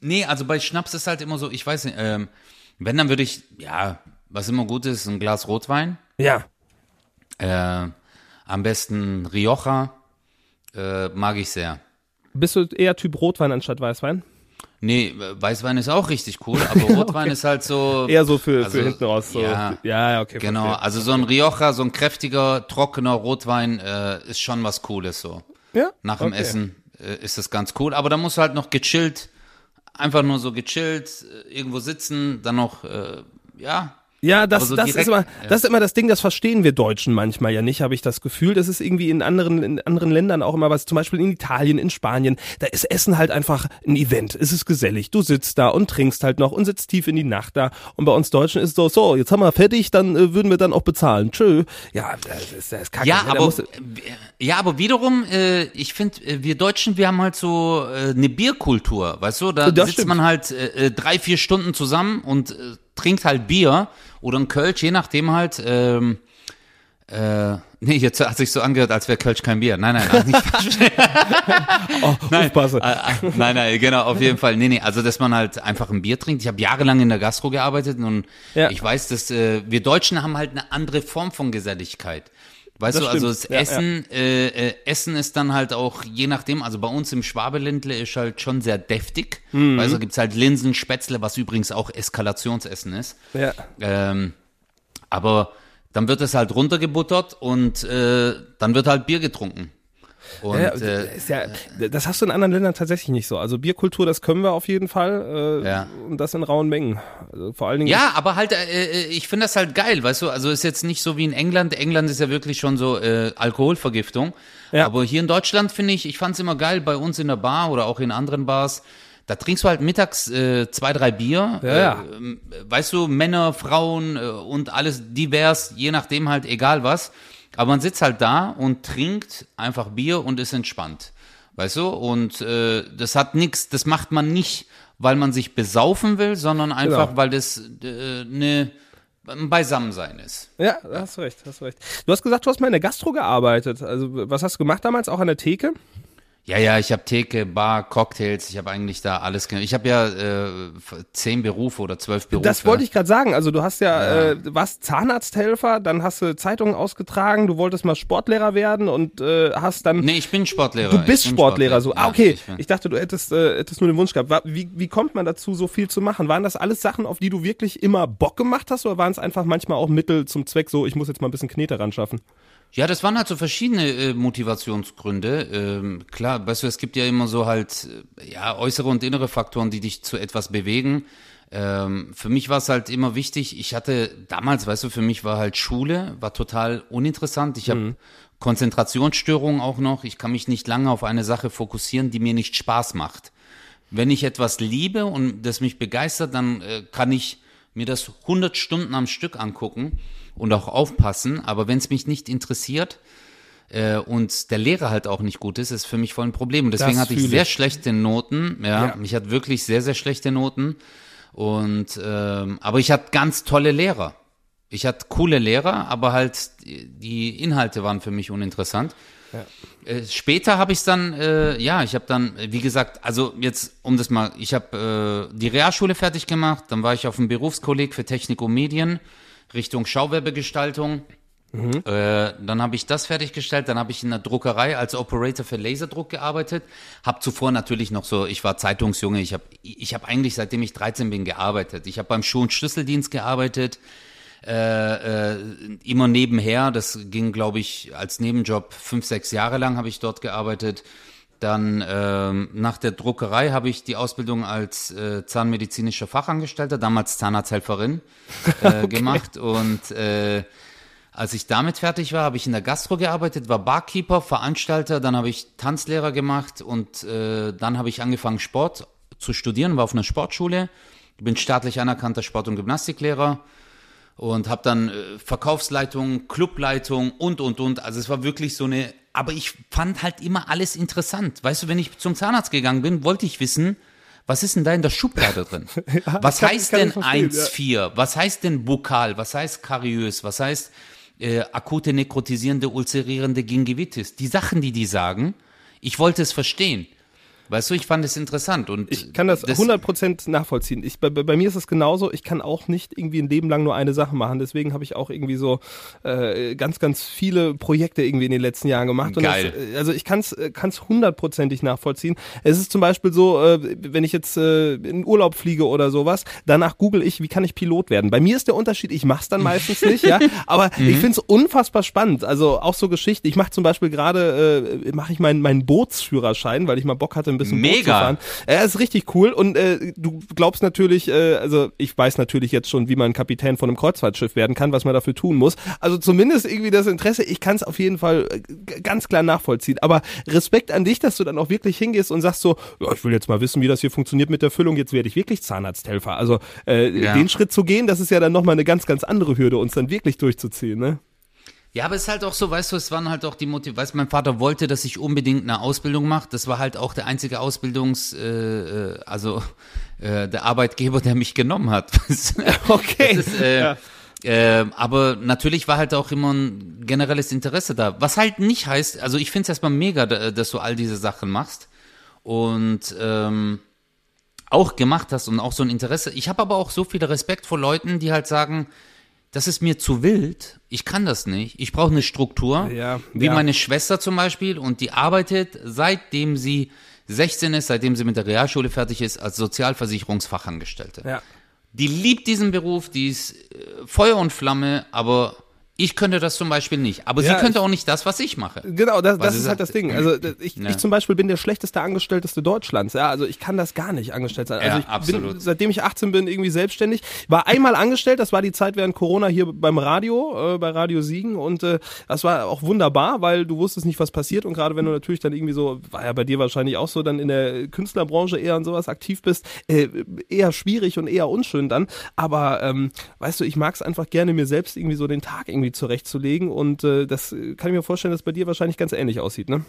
[SPEAKER 3] nee, also bei Schnaps ist halt immer so, ich weiß nicht, ähm, wenn, dann würde ich, ja, was immer gut ist, ein Glas Rotwein.
[SPEAKER 2] ja.
[SPEAKER 3] Äh, am besten Rioja. Äh, mag ich sehr.
[SPEAKER 2] Bist du eher Typ Rotwein anstatt Weißwein?
[SPEAKER 3] Nee, Weißwein ist auch richtig cool, aber Rotwein ist halt so.
[SPEAKER 2] Eher so für,
[SPEAKER 3] Also,
[SPEAKER 2] für hinten raus. So.
[SPEAKER 3] ja.
[SPEAKER 2] ja, okay.
[SPEAKER 3] Genau,
[SPEAKER 2] verstehe.
[SPEAKER 3] also so ein Rioja, so ein kräftiger, trockener Rotwein äh, ist schon was Cooles so.
[SPEAKER 2] Ja?
[SPEAKER 3] Nach dem
[SPEAKER 2] Okay.
[SPEAKER 3] Essen äh, ist das ganz cool, aber da muss halt noch gechillt, einfach nur so gechillt, äh, irgendwo sitzen, dann noch, äh, ja.
[SPEAKER 2] Ja, das,
[SPEAKER 3] so
[SPEAKER 2] das,
[SPEAKER 3] direkt-
[SPEAKER 2] ist immer, das ist immer das Ding, das verstehen wir Deutschen manchmal ja nicht, habe ich das Gefühl. Das ist irgendwie in anderen, in anderen Ländern auch immer was, zum Beispiel in Italien, in Spanien, da ist Essen halt einfach ein Event. Es ist gesellig. Du sitzt da und trinkst halt noch und sitzt tief in die Nacht da. Und bei uns Deutschen ist so, so, jetzt haben wir fertig, dann äh, würden wir dann auch bezahlen. Tschö. Ja, das ist, das ist kacke.
[SPEAKER 3] Ja?
[SPEAKER 2] Da
[SPEAKER 3] aber,
[SPEAKER 2] musst
[SPEAKER 3] ja, aber wiederum, äh, ich finde, äh, wir Deutschen, wir haben halt so äh, eine Bierkultur, weißt du? Da sitzt
[SPEAKER 2] stimmt.
[SPEAKER 3] man halt äh, äh, drei, vier Stunden zusammen und äh, trinkt halt Bier oder ein Kölsch, je nachdem halt. Ähm, Äh, nee, jetzt hat sich so angehört, als wäre Kölsch kein Bier. Nein, nein, also nicht falsch.
[SPEAKER 2] Oh,
[SPEAKER 3] nein, äh, äh, nein, nein, genau, auf jeden Fall. Nee, nee, also dass man halt einfach ein Bier trinkt. Ich habe jahrelang in der Gastro gearbeitet und
[SPEAKER 2] Ja.
[SPEAKER 3] ich weiß, dass äh, wir Deutschen haben halt eine andere Form von Geselligkeit. Weißt
[SPEAKER 2] Das
[SPEAKER 3] du, also
[SPEAKER 2] stimmt.
[SPEAKER 3] das
[SPEAKER 2] Ja,
[SPEAKER 3] Essen, Äh, äh, Essen ist dann halt auch, je nachdem, also bei uns im Schwabeländle ist halt schon sehr deftig.
[SPEAKER 2] Mhm.
[SPEAKER 3] Weißt du, da gibt's halt Linsen, Spätzle, was übrigens auch Eskalationsessen ist.
[SPEAKER 2] Ja.
[SPEAKER 3] Ähm, aber dann wird es halt runtergebuttert und äh, dann wird halt Bier getrunken. Und
[SPEAKER 2] ja,
[SPEAKER 3] äh,
[SPEAKER 2] ja, das hast du in anderen Ländern tatsächlich nicht so. Also Bierkultur, das können wir auf jeden Fall. Äh,
[SPEAKER 3] Ja.
[SPEAKER 2] Und das in rauen Mengen. Also vor allen Dingen.
[SPEAKER 3] ja, aber halt, äh, äh, ich finde das halt geil, weißt du, also ist jetzt nicht so wie in England. England ist ja wirklich schon so äh, Alkoholvergiftung.
[SPEAKER 2] Ja.
[SPEAKER 3] Aber hier in Deutschland finde ich, ich fand es immer geil bei uns in der Bar oder auch in anderen Bars. Da trinkst du halt mittags äh, zwei, drei Bier.
[SPEAKER 2] Ja, ja.
[SPEAKER 3] Äh, ähm, weißt du, Männer, Frauen äh, und alles divers, je nachdem halt egal was. Aber man sitzt halt da und trinkt einfach Bier und ist entspannt. Weißt du? Und äh, das hat nichts, das macht man nicht, weil man sich besaufen will, sondern einfach,
[SPEAKER 2] Genau.
[SPEAKER 3] weil das äh, ne, ein Beisammensein ist.
[SPEAKER 2] Ja, hast recht, hast recht. Du hast gesagt, du hast mal in der Gastro gearbeitet. Also, was hast du gemacht damals? Auch an der Theke?
[SPEAKER 3] Ja, ja, ich habe Theke, Bar, Cocktails, ich habe eigentlich da alles. Ich habe ja äh, zehn Berufe oder zwölf Berufe.
[SPEAKER 2] Das wollte ich gerade sagen. Also du hast ja, Äh, warst Zahnarzthelfer, dann hast du Zeitungen ausgetragen, du wolltest mal Sportlehrer werden und äh, hast dann.
[SPEAKER 3] Nee, ich bin Sportlehrer.
[SPEAKER 2] Du bist
[SPEAKER 3] bin
[SPEAKER 2] Sportlehrer, so. Ah,
[SPEAKER 3] Ja,
[SPEAKER 2] okay.
[SPEAKER 3] ich
[SPEAKER 2] Ich dachte, du hättest, äh, hättest nur den Wunsch gehabt. Wie, wie kommt man dazu, so viel zu machen? Waren das alles Sachen, auf die du wirklich immer Bock gemacht hast, oder waren es einfach manchmal auch Mittel zum Zweck, so, ich muss jetzt mal ein bisschen Knete ran schaffen?
[SPEAKER 3] Ja, das waren halt so verschiedene äh, Motivationsgründe. Ähm, klar, weißt du, es gibt ja immer so halt äh, ja äußere und innere Faktoren, die dich zu etwas bewegen. Ähm, für mich war es halt immer wichtig. Ich hatte damals, weißt du, für mich war halt Schule war total uninteressant. Ich habe Konzentrationsstörungen auch noch. Ich kann mich nicht lange auf eine Sache fokussieren, die mir nicht Spaß macht. Wenn ich etwas liebe und das mich begeistert, dann äh, kann ich mir das 100 Stunden am Stück angucken und auch aufpassen. Aber wenn es mich nicht interessiert äh, und der Lehrer halt auch nicht gut ist, ist für mich voll ein Problem. Und deswegen
[SPEAKER 2] Das
[SPEAKER 3] hatte ich sehr
[SPEAKER 2] ich.
[SPEAKER 3] schlechte Noten. Ja,
[SPEAKER 2] Ja.
[SPEAKER 3] ich hatte wirklich sehr, sehr schlechte Noten. Und ähm, aber ich hatte ganz tolle Lehrer. Ich hatte coole Lehrer, aber halt die- Inhalte waren für mich uninteressant. Äh, später habe ich dann, äh, ja, ich habe dann, wie gesagt, also jetzt um das mal, ich habe äh, die Realschule fertig gemacht, dann war ich auf dem Berufskolleg für Technik und Medien Richtung Schauwerbegestaltung. Äh, dann habe ich das fertiggestellt, dann habe ich in der Druckerei als Operator für Laserdruck gearbeitet, habe zuvor natürlich noch so, ich war Zeitungsjunge, ich habe ich hab eigentlich seitdem ich 13 bin gearbeitet. Ich habe beim Schuh- und Schlüsseldienst gearbeitet, äh, äh, immer nebenher. Das ging, glaube ich, als Nebenjob fünf, sechs Jahre lang habe ich dort gearbeitet. Dann ähm, nach der Druckerei habe ich die Ausbildung als äh, zahnmedizinischer Fachangestellter, damals Zahnarzthelferin, äh, gemacht. Und äh, als ich damit fertig war, habe ich in der Gastro gearbeitet, war Barkeeper, Veranstalter, dann habe ich Tanzlehrer gemacht und äh, dann habe ich angefangen Sport zu studieren, war auf einer Sportschule, bin staatlich anerkannter Sport- und Gymnastiklehrer und habe dann äh, Verkaufsleitung, Clubleitung und und und. Also es war wirklich so eine. Aber ich fand halt immer alles interessant. Weißt du, wenn ich zum Zahnarzt gegangen bin, wollte ich wissen, was ist denn da in der Schublade drin? was
[SPEAKER 2] kann-
[SPEAKER 3] heißt denn
[SPEAKER 2] verstehen, ja.
[SPEAKER 3] 1,4? Was heißt denn bukal? Was heißt kariös? Was heißt äh, akute nekrotisierende, ulcerierende Gingivitis? Die Sachen, die die sagen, ich wollte es verstehen. Weißt du, ich fand es interessant und
[SPEAKER 2] Ich kann das, 100% nachvollziehen. Ich, bei, bei mir ist es genauso. Ich kann auch nicht irgendwie ein Leben lang nur eine Sache machen. Deswegen habe ich auch irgendwie so äh, ganz, ganz viele Projekte irgendwie in den letzten Jahren gemacht. Und
[SPEAKER 3] Geil.
[SPEAKER 2] Das, äh, also ich kann es kann's hundertprozentig nachvollziehen. Es ist zum Beispiel so, äh, wenn ich jetzt äh, in Urlaub fliege oder sowas, danach google ich, wie kann ich Pilot werden. Bei mir ist der Unterschied, ich mache es dann meistens nicht, ja. Aber
[SPEAKER 3] Mhm.
[SPEAKER 2] ich finde es unfassbar spannend. Also auch so Geschichten. Ich mache zum Beispiel gerade, äh, mache ich meinen meinen Bootsführerschein, weil ich mal Bock hatte, bisschen Boot zu
[SPEAKER 3] Mega.
[SPEAKER 2] fahren. Er ist richtig cool und äh, du glaubst natürlich, äh, also ich weiß natürlich jetzt schon, wie man Kapitän von einem Kreuzfahrtschiff werden kann, was man dafür tun muss. Also zumindest irgendwie das Interesse, ich kann es auf jeden Fall äh, ganz klar nachvollziehen. Aber Respekt an dich, dass du dann auch wirklich hingehst und sagst so, ja, ich will jetzt mal wissen, wie das hier funktioniert mit der Füllung, jetzt werde ich wirklich Zahnarzthelfer. Also äh,
[SPEAKER 3] Ja.
[SPEAKER 2] den Schritt zu gehen, das ist ja dann nochmal eine ganz, ganz andere Hürde, uns dann wirklich durchzuziehen, ne?
[SPEAKER 3] Ja, aber es ist halt auch so, weißt du, es waren halt auch die Motiv, weißt du, mein Vater wollte, dass ich unbedingt eine Ausbildung mache. Das war halt auch der einzige Ausbildungs, äh, äh, also äh, der Arbeitgeber, der mich genommen hat.
[SPEAKER 2] Okay.
[SPEAKER 3] Ist, äh,
[SPEAKER 2] Ja.
[SPEAKER 3] Äh, aber natürlich war halt auch immer ein generelles Interesse da. Was halt nicht heißt, also ich finde es erstmal mega, dass du all diese Sachen machst und ähm, auch gemacht hast und auch so ein Interesse. Ich habe aber auch so viel Respekt vor Leuten, die halt sagen, das ist mir zu wild, ich kann das nicht, ich brauche eine Struktur,
[SPEAKER 2] Ja,
[SPEAKER 3] wie
[SPEAKER 2] ja.
[SPEAKER 3] meine Schwester zum Beispiel und die arbeitet, seitdem sie 16 ist, seitdem sie mit der Realschule fertig ist, als Sozialversicherungsfachangestellte.
[SPEAKER 2] Ja.
[SPEAKER 3] Die liebt diesen Beruf, die ist äh, Feuer und Flamme, aber ich könnte das zum Beispiel nicht. Aber
[SPEAKER 2] Ja,
[SPEAKER 3] sie könnte
[SPEAKER 2] ich-
[SPEAKER 3] auch nicht das, was ich mache.
[SPEAKER 2] Genau, das, das ist halt das Ding. Also das- ich,
[SPEAKER 3] Ja.
[SPEAKER 2] ich zum Beispiel bin der schlechteste Angestellteste Deutschlands. Ja, also ich kann das gar nicht angestellt sein. Also
[SPEAKER 3] Ja,
[SPEAKER 2] ich bin,
[SPEAKER 3] absolut.
[SPEAKER 2] seitdem ich 18 bin, irgendwie selbstständig. War einmal angestellt, das war die Zeit während Corona hier beim Radio, äh, bei Radio Siegen und äh, das war auch wunderbar, weil du wusstest nicht, was passiert und gerade wenn du natürlich dann irgendwie so, war ja bei dir wahrscheinlich auch so, dann in der Künstlerbranche eher und sowas aktiv bist, äh, eher schwierig und eher unschön dann. Aber ähm, weißt du, ich mag es einfach gerne, mir selbst irgendwie so den Tag irgendwie zurechtzulegen und äh, das äh, kann ich mir vorstellen, dass bei dir wahrscheinlich ganz ähnlich aussieht, ne?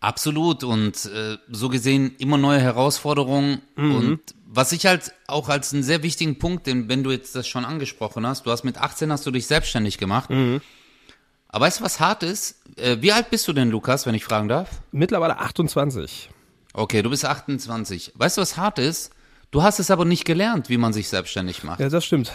[SPEAKER 3] Absolut und äh, so gesehen immer neue Herausforderungen und was ich halt auch als einen sehr wichtigen Punkt, denn wenn du jetzt das schon angesprochen hast, du hast mit 18 hast du dich selbstständig gemacht. Aber weißt du, was hart ist? Äh, wie alt bist du denn, Lukas, wenn ich fragen darf?
[SPEAKER 2] Mittlerweile 28.
[SPEAKER 3] Okay, du bist 28. Weißt du, was hart ist? Du hast es aber nicht gelernt, wie man sich selbstständig macht.
[SPEAKER 2] Ja, das stimmt.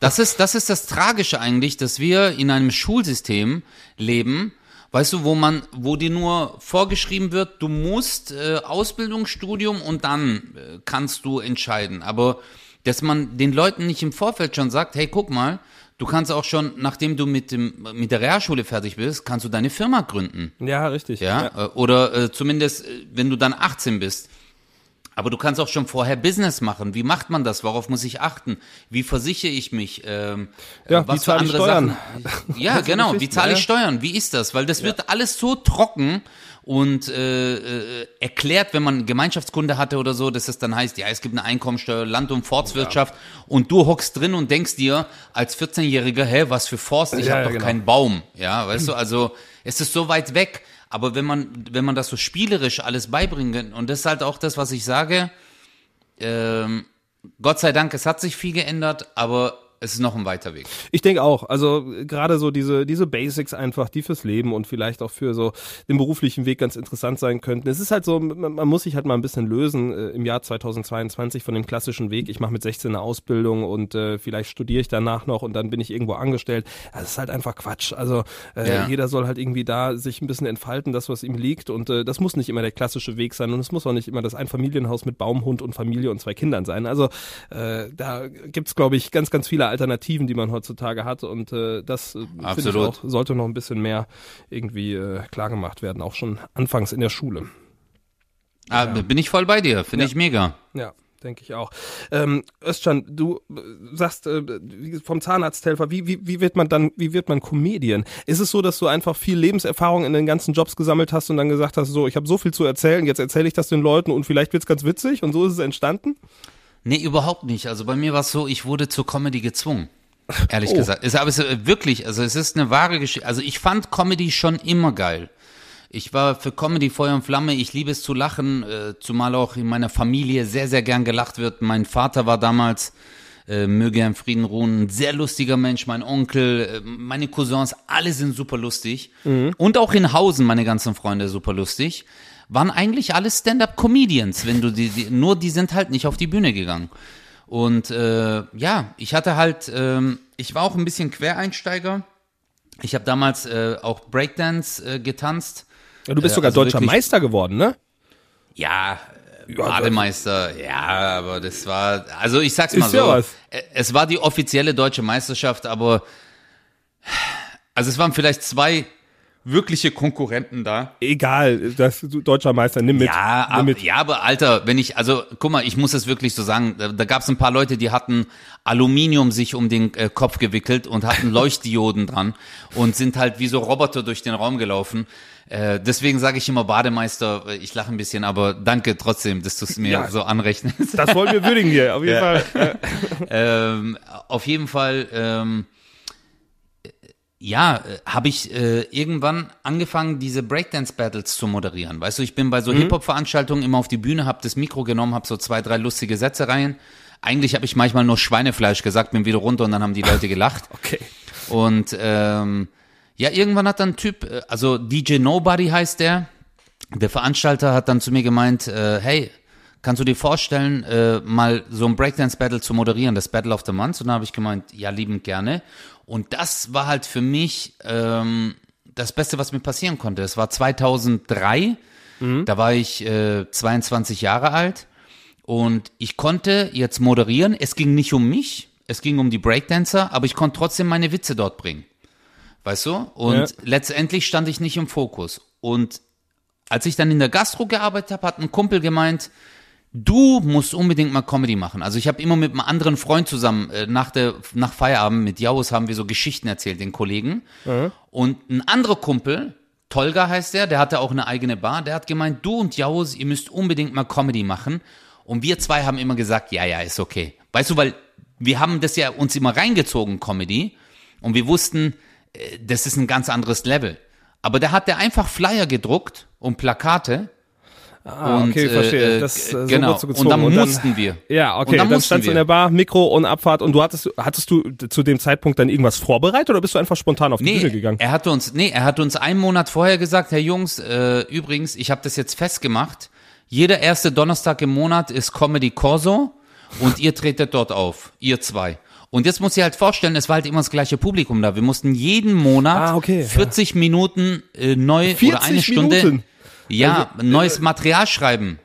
[SPEAKER 3] Das ist, das ist das Tragische eigentlich, dass wir in einem Schulsystem leben, weißt du, wo man, wo dir nur vorgeschrieben wird, du musst äh, Ausbildung, Studium und dann äh, kannst du entscheiden. Aber dass man den Leuten nicht im Vorfeld schon sagt, hey, guck mal, du kannst auch schon, nachdem du mit dem, mit der Realschule fertig bist, kannst du deine Firma gründen.
[SPEAKER 2] Ja, richtig.
[SPEAKER 3] Ja, äh, oder äh, zumindest, äh, wenn du dann 18 bist. Aber du kannst auch schon vorher Business machen. Wie macht man das? Worauf muss ich achten? Wie versichere ich mich? Ähm, äh,
[SPEAKER 2] Ja, wie zahle ich Steuern?
[SPEAKER 3] Sachen? Ja, genau. Wie zahle ich
[SPEAKER 2] ja.
[SPEAKER 3] Steuern? Wie ist das? Weil das wird alles so trocken und äh, äh, erklärt, wenn man Gemeinschaftskunde hatte oder so, dass es dann heißt, ja, es gibt eine Einkommensteuer, Land- und Forstwirtschaft und du hockst drin und denkst dir als 14-Jähriger, hä, was für Forst? Ich
[SPEAKER 2] Ja,
[SPEAKER 3] habe
[SPEAKER 2] ja,
[SPEAKER 3] doch
[SPEAKER 2] genau.
[SPEAKER 3] keinen Baum. Ja, weißt du, also es ist so weit weg. Aber wenn man, wenn man das so spielerisch alles beibringen kann, und das ist halt auch das, was ich sage, ähm, Gott sei Dank, es hat sich viel geändert, aber es ist noch ein weiter Weg.
[SPEAKER 2] Ich denke auch. Also gerade so diese, diese Basics einfach, die fürs Leben und vielleicht auch für so den beruflichen Weg ganz interessant sein könnten. Es ist halt so, man, man muss sich halt mal ein bisschen lösen äh, im Jahr 2022 von dem klassischen Weg. Ich mache mit 16 eine Ausbildung und äh, vielleicht studiere ich danach noch und dann bin ich irgendwo angestellt. Das ist halt einfach Quatsch. Also äh,
[SPEAKER 3] Ja.
[SPEAKER 2] jeder soll halt irgendwie da sich ein bisschen entfalten, das, was ihm liegt. Und äh, das muss nicht immer der klassische Weg sein und es muss auch nicht immer das Einfamilienhaus mit Baumhund und Familie und zwei Kindern sein. Also äh, da gibt's glaube ich, ganz, ganz viele Alternativen, die man heutzutage hat. Und äh, das äh, auch, sollte noch ein bisschen mehr irgendwie äh, klar gemacht werden, auch schon anfangs in der Schule.
[SPEAKER 3] Ah, Bin ich voll bei dir, finde
[SPEAKER 2] Ja.
[SPEAKER 3] ich mega.
[SPEAKER 2] Ja, denke ich auch. Ähm, Özcan, du äh, sagst äh, vom Zahnarzthelfer, wie, wie, wie wird man dann, wie wird man Comedian? Ist es so, dass du einfach viel Lebenserfahrung in den ganzen Jobs gesammelt hast und dann gesagt hast, so, ich habe so viel zu erzählen, jetzt erzähle ich das den Leuten und vielleicht wird's ganz witzig und so ist es entstanden?
[SPEAKER 3] Nee, überhaupt nicht. Also bei mir war es so, ich wurde zur Comedy gezwungen. Ehrlich
[SPEAKER 2] Oh.
[SPEAKER 3] gesagt. Es, aber es ist wirklich, also es ist eine wahre Geschichte. Also ich fand Comedy schon immer geil. Ich war für Comedy Feuer und Flamme. Ich liebe es zu lachen, äh, zumal auch in meiner Familie sehr, sehr gern gelacht wird. Mein Vater war damals, äh, möge er im Frieden ruhen, ein sehr lustiger Mensch. Mein Onkel, äh, meine Cousins, alle sind super lustig. Und auch in Hausen, meine ganzen Freunde, super lustig. Waren eigentlich alle Stand-up-Comedians, wenn du die, die, nur die sind halt nicht auf die Bühne gegangen. Und äh, ja, ich hatte halt, ähm, ich war auch ein bisschen Quereinsteiger. Ich habe damals äh, auch Breakdance äh, getanzt.
[SPEAKER 2] Ja, du bist
[SPEAKER 3] Äh,
[SPEAKER 2] sogar
[SPEAKER 3] also
[SPEAKER 2] deutscher
[SPEAKER 3] wirklich-
[SPEAKER 2] Meister geworden, ne?
[SPEAKER 3] Ja, äh, Bademeister, ja, aber das war, also ich sag's mal
[SPEAKER 2] Ist
[SPEAKER 3] so,
[SPEAKER 2] ja was.
[SPEAKER 3] äh, es war die offizielle deutsche Meisterschaft, aber also es waren vielleicht zwei wirkliche Konkurrenten da.
[SPEAKER 2] Egal, das du deutscher Meister, nimm mit.
[SPEAKER 3] Ja,
[SPEAKER 2] nimm
[SPEAKER 3] aber,
[SPEAKER 2] mit.
[SPEAKER 3] ja, aber Alter, wenn ich, also guck mal, ich muss es wirklich so sagen, da, da gab es ein paar Leute, die hatten Aluminium sich um den äh, Kopf gewickelt und hatten Leuchtdioden dran und sind halt wie so Roboter durch den Raum gelaufen. Äh, deswegen sage ich immer Bademeister, äh, ich lache ein bisschen, aber danke trotzdem, dass du es mir
[SPEAKER 2] Ja.
[SPEAKER 3] so anrechnest.
[SPEAKER 2] Das wollen wir würdigen hier, auf jeden
[SPEAKER 3] Ja.
[SPEAKER 2] Fall.
[SPEAKER 3] ähm, auf jeden Fall, ähm, ja, äh, habe ich äh, irgendwann angefangen, diese Breakdance-Battles zu moderieren. Weißt du, ich bin bei so Hip-Hop-Veranstaltungen immer auf die Bühne, habe das Mikro genommen, habe so zwei, drei lustige Sätze rein eigentlich habe ich manchmal nur Schweinefleisch gesagt, bin wieder runter und dann haben die Leute gelacht.
[SPEAKER 2] Okay.
[SPEAKER 3] Und ähm, ja, irgendwann hat dann ein Typ, äh, also DJ Nobody heißt der, der Veranstalter hat dann zu mir gemeint, äh, hey, kannst du dir vorstellen, äh, mal so ein Breakdance-Battle zu moderieren, das Battle of the Month? Und dann habe ich gemeint, ja, liebend gerne. Und das war halt für mich ähm, das Beste, was mir passieren konnte. Es war 2003, da war ich äh, 22 Jahre alt und ich konnte jetzt moderieren. Es ging nicht um mich, es ging um die Breakdancer, aber ich konnte trotzdem meine Witze dort bringen. Weißt du? Und
[SPEAKER 2] Ja.
[SPEAKER 3] letztendlich stand ich nicht im Fokus. Und als ich dann in der Gastro gearbeitet habe, hat ein Kumpel gemeint, du musst unbedingt mal Comedy machen. Also ich habe immer mit einem anderen Freund zusammen äh, nach der nach Feierabend mit Jaus haben wir so Geschichten erzählt den Kollegen. Und ein anderer Kumpel, Tolga heißt der, der hatte auch eine eigene Bar, der hat gemeint, du und Jaus, ihr müsst unbedingt mal Comedy machen. Und wir zwei haben immer gesagt, ja, ja, ist okay. Weißt du, weil wir haben das ja uns immer reingezogen, Comedy. Und wir wussten, äh, das ist ein ganz anderes Level. Aber da hat der einfach Flyer gedruckt und Plakate.
[SPEAKER 2] Ah,
[SPEAKER 3] und,
[SPEAKER 2] okay,
[SPEAKER 3] äh,
[SPEAKER 2] verstehe.
[SPEAKER 3] äh,
[SPEAKER 2] Das, äh, so
[SPEAKER 3] genau.
[SPEAKER 2] du
[SPEAKER 3] Und dann
[SPEAKER 2] Und dann-
[SPEAKER 3] mussten wir.
[SPEAKER 2] Ja, okay.
[SPEAKER 3] Und
[SPEAKER 2] dann,
[SPEAKER 3] dann
[SPEAKER 2] standst du in der Bar, Mikro und Abfahrt und du hattest, hattest du zu dem Zeitpunkt dann irgendwas vorbereitet oder bist du einfach spontan auf die Bühne
[SPEAKER 3] Nee,
[SPEAKER 2] gegangen?
[SPEAKER 3] er hatte uns, nee, er hat uns einen Monat vorher gesagt, Herr Jungs, äh, übrigens, ich habe das jetzt festgemacht. Jeder erste Donnerstag im Monat ist Comedy Corso und ihr tretet dort auf, ihr zwei. Und jetzt muss ich halt vorstellen, es war halt immer das gleiche Publikum da. Wir mussten jeden Monat
[SPEAKER 2] Ah, okay, ja.
[SPEAKER 3] 40 Minuten äh, neu
[SPEAKER 2] 40
[SPEAKER 3] oder eine Stunde
[SPEAKER 2] Minuten?
[SPEAKER 3] Ja,
[SPEAKER 2] Also,
[SPEAKER 3] neues Material schreiben.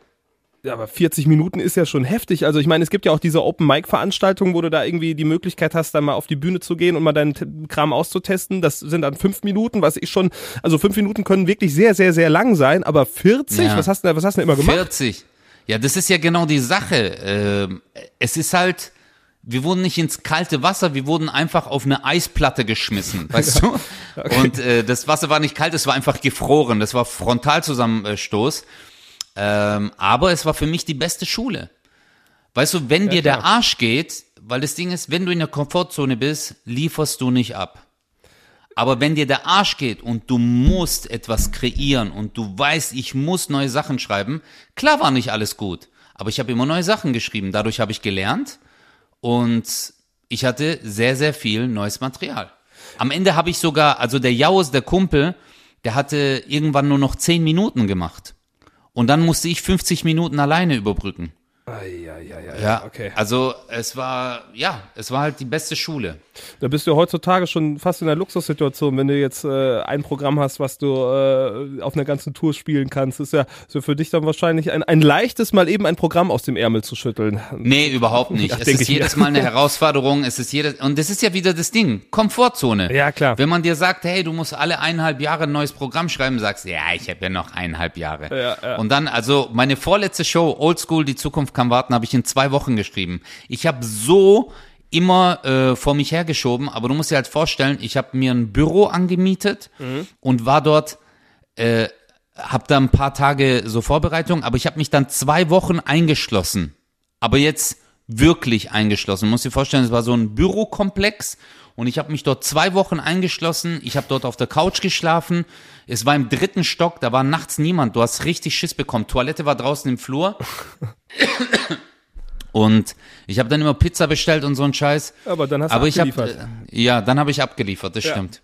[SPEAKER 2] Ja, aber 40 Minuten ist ja schon heftig. Also ich meine, es gibt ja auch diese Open-Mic-Veranstaltungen, wo du da irgendwie die Möglichkeit hast, dann mal auf die Bühne zu gehen und mal deinen Kram auszutesten. Das sind dann fünf Minuten, was ich schon, also fünf Minuten können wirklich sehr, sehr, sehr lang sein, aber 40,
[SPEAKER 3] Ja.
[SPEAKER 2] was hast du denn, was hast du denn immer gemacht?
[SPEAKER 3] 40. Ja, das ist ja genau die Sache. Ähm, es ist halt, wir wurden nicht ins kalte Wasser, wir wurden einfach auf eine Eisplatte geschmissen, weißt du? Und äh, das Wasser war nicht kalt, es war einfach gefroren. Das war Frontalzusammenstoß. Ähm, aber es war für mich die beste Schule. Weißt du, wenn dir der Arsch geht, weil das Ding ist, wenn du in der Komfortzone bist, lieferst du nicht ab. Aber wenn dir der Arsch geht und du musst etwas kreieren und du weißt, ich muss neue Sachen schreiben, klar war nicht alles gut, aber ich habe immer neue Sachen geschrieben. Dadurch habe ich gelernt und ich hatte sehr, sehr viel neues Material. Am Ende habe ich sogar, also der Jaus, der Kumpel, der hatte irgendwann nur noch 10 Minuten gemacht. Und dann musste ich 50 Minuten alleine überbrücken.
[SPEAKER 2] Ja,
[SPEAKER 3] Ja,
[SPEAKER 2] okay.
[SPEAKER 3] Also es war, ja, es war halt die beste Schule.
[SPEAKER 2] Da bist du heutzutage schon fast in einer Luxussituation, wenn du jetzt äh, ein Programm hast, was du äh, auf einer ganzen Tour spielen kannst. Ist ja so für dich dann wahrscheinlich ein, ein leichtes, mal eben ein Programm aus dem Ärmel zu schütteln.
[SPEAKER 3] Nee, überhaupt nicht.
[SPEAKER 2] Ja,
[SPEAKER 3] es ist
[SPEAKER 2] mir.
[SPEAKER 3] jedes Mal eine Herausforderung. Es ist jedes, und das ist ja wieder das Ding. Komfortzone.
[SPEAKER 2] Ja, klar.
[SPEAKER 3] Wenn man dir sagt, hey, du musst alle eineinhalb Jahre ein neues Programm schreiben, sagst du, ja, ich habe ja noch eineinhalb Jahre.
[SPEAKER 2] Ja, ja.
[SPEAKER 3] Und dann, also meine vorletzte Show, Oldschool, die Zukunft kann warten, habe ich in zwei Wochen geschrieben. Ich habe so immer äh, vor mich hergeschoben, aber du musst dir halt vorstellen, ich habe mir ein Büro angemietet
[SPEAKER 2] Mhm.
[SPEAKER 3] und war dort äh, habe da ein paar Tage so Vorbereitung, aber ich habe mich dann zwei Wochen eingeschlossen. Aber jetzt wirklich eingeschlossen. Muss dir vorstellen, es war so ein Bürokomplex und ich habe mich dort zwei Wochen eingeschlossen. Ich habe dort auf der Couch geschlafen. Es war im dritten Stock, da war nachts niemand. Du hast richtig Schiss bekommen. Toilette war draußen im Flur. Und ich habe dann immer Pizza bestellt und so ein Scheiß.
[SPEAKER 2] Aber dann hast du
[SPEAKER 3] Aber ich habe
[SPEAKER 2] abgeliefert.
[SPEAKER 3] äh, ja, dann habe ich abgeliefert, das
[SPEAKER 2] Ja.
[SPEAKER 3] stimmt.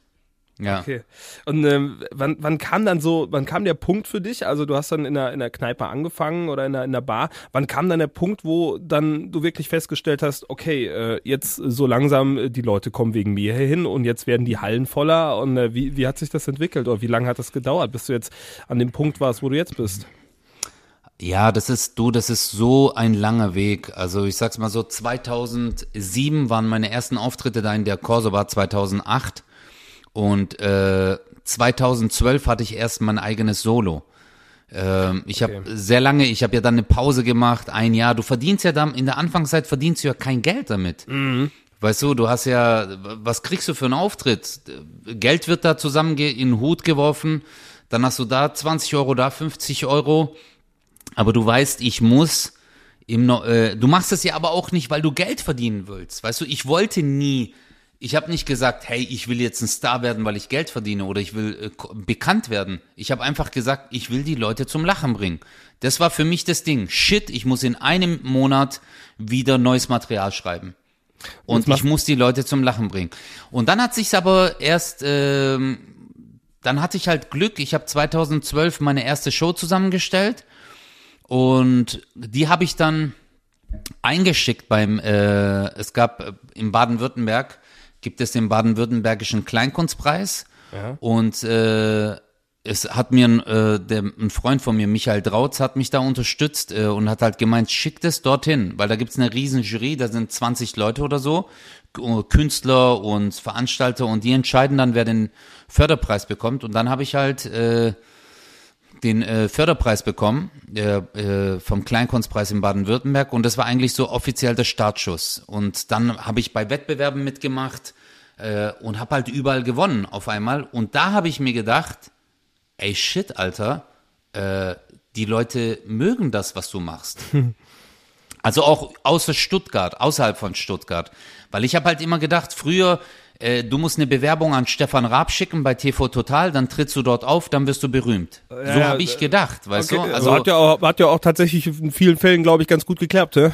[SPEAKER 3] Ja.
[SPEAKER 2] Okay. Und ähm, wann, wann kam dann so, wann kam der Punkt für dich? Also du hast dann in der, in der Kneipe angefangen oder in der, in der Bar. Wann kam dann der Punkt, wo dann du wirklich festgestellt hast, okay, äh, jetzt so langsam äh, die Leute kommen wegen mir hin und jetzt werden die Hallen voller und äh, wie, wie hat sich das entwickelt oder wie lange hat das gedauert, bis du jetzt an dem Punkt warst, wo du jetzt bist?
[SPEAKER 3] Ja, das ist, du, das ist so ein langer Weg. Also ich sag's mal so, 2007 waren meine ersten Auftritte da in der Corso Bar 2008 und äh, 2012 hatte ich erst mein eigenes Solo. Ähm, ich habe sehr lange, ich habe ja dann eine Pause gemacht, ein Jahr. Du verdienst ja dann, in der Anfangszeit verdienst du ja kein Geld damit. Weißt du, du hast ja, was kriegst du für einen Auftritt? Geld wird da zusammen in den Hut geworfen, dann hast du da 20 Euro, da 50 Euro. Aber du weißt, ich muss im, No- äh, du machst es ja aber auch nicht, weil du Geld verdienen willst. Weißt du, ich wollte nie Ich habe nicht gesagt, hey, ich will jetzt ein Star werden, weil ich Geld verdiene oder ich will äh, bekannt werden. Ich habe einfach gesagt, ich will die Leute zum Lachen bringen. Das war für mich das Ding. Shit, ich muss in einem Monat wieder neues Material schreiben. Und ich muss die Leute zum Lachen bringen. Und dann hat sich's aber erst, ähm, dann hatte ich halt Glück. Ich habe 2012 meine erste Show zusammengestellt und die habe ich dann eingeschickt beim, äh, es gab äh, in Baden-Württemberg gibt es den baden-württembergischen Kleinkunstpreis. Ja. Und äh, es hat mir äh, der, ein Freund von mir, Michael Drautz, hat mich da unterstützt äh, und hat halt gemeint, schickt es dorthin, weil da gibt's eine riesen Jury, da sind 20 Leute oder so, Künstler und Veranstalter und die entscheiden dann, wer den Förderpreis bekommt. Und dann habe ich halt äh, den äh, Förderpreis bekommen äh, äh, vom Kleinkunstpreis in Baden-Württemberg und das war eigentlich so offiziell der Startschuss. Und dann habe ich bei Wettbewerben mitgemacht äh, und habe halt überall gewonnen auf einmal. Und da habe ich mir gedacht, ey shit, Alter, äh, die Leute mögen das, was du machst. Also auch außer Stuttgart, außerhalb von Stuttgart. Weil ich habe halt immer gedacht, früher äh, du musst eine Bewerbung an Stefan Raab schicken bei TV Total, dann trittst du dort auf, dann wirst du berühmt. Ja, so habe ich gedacht, weißt okay,
[SPEAKER 2] du? Also hat ja, auch, hat ja auch tatsächlich in vielen Fällen, glaube ich, ganz gut geklappt, ja?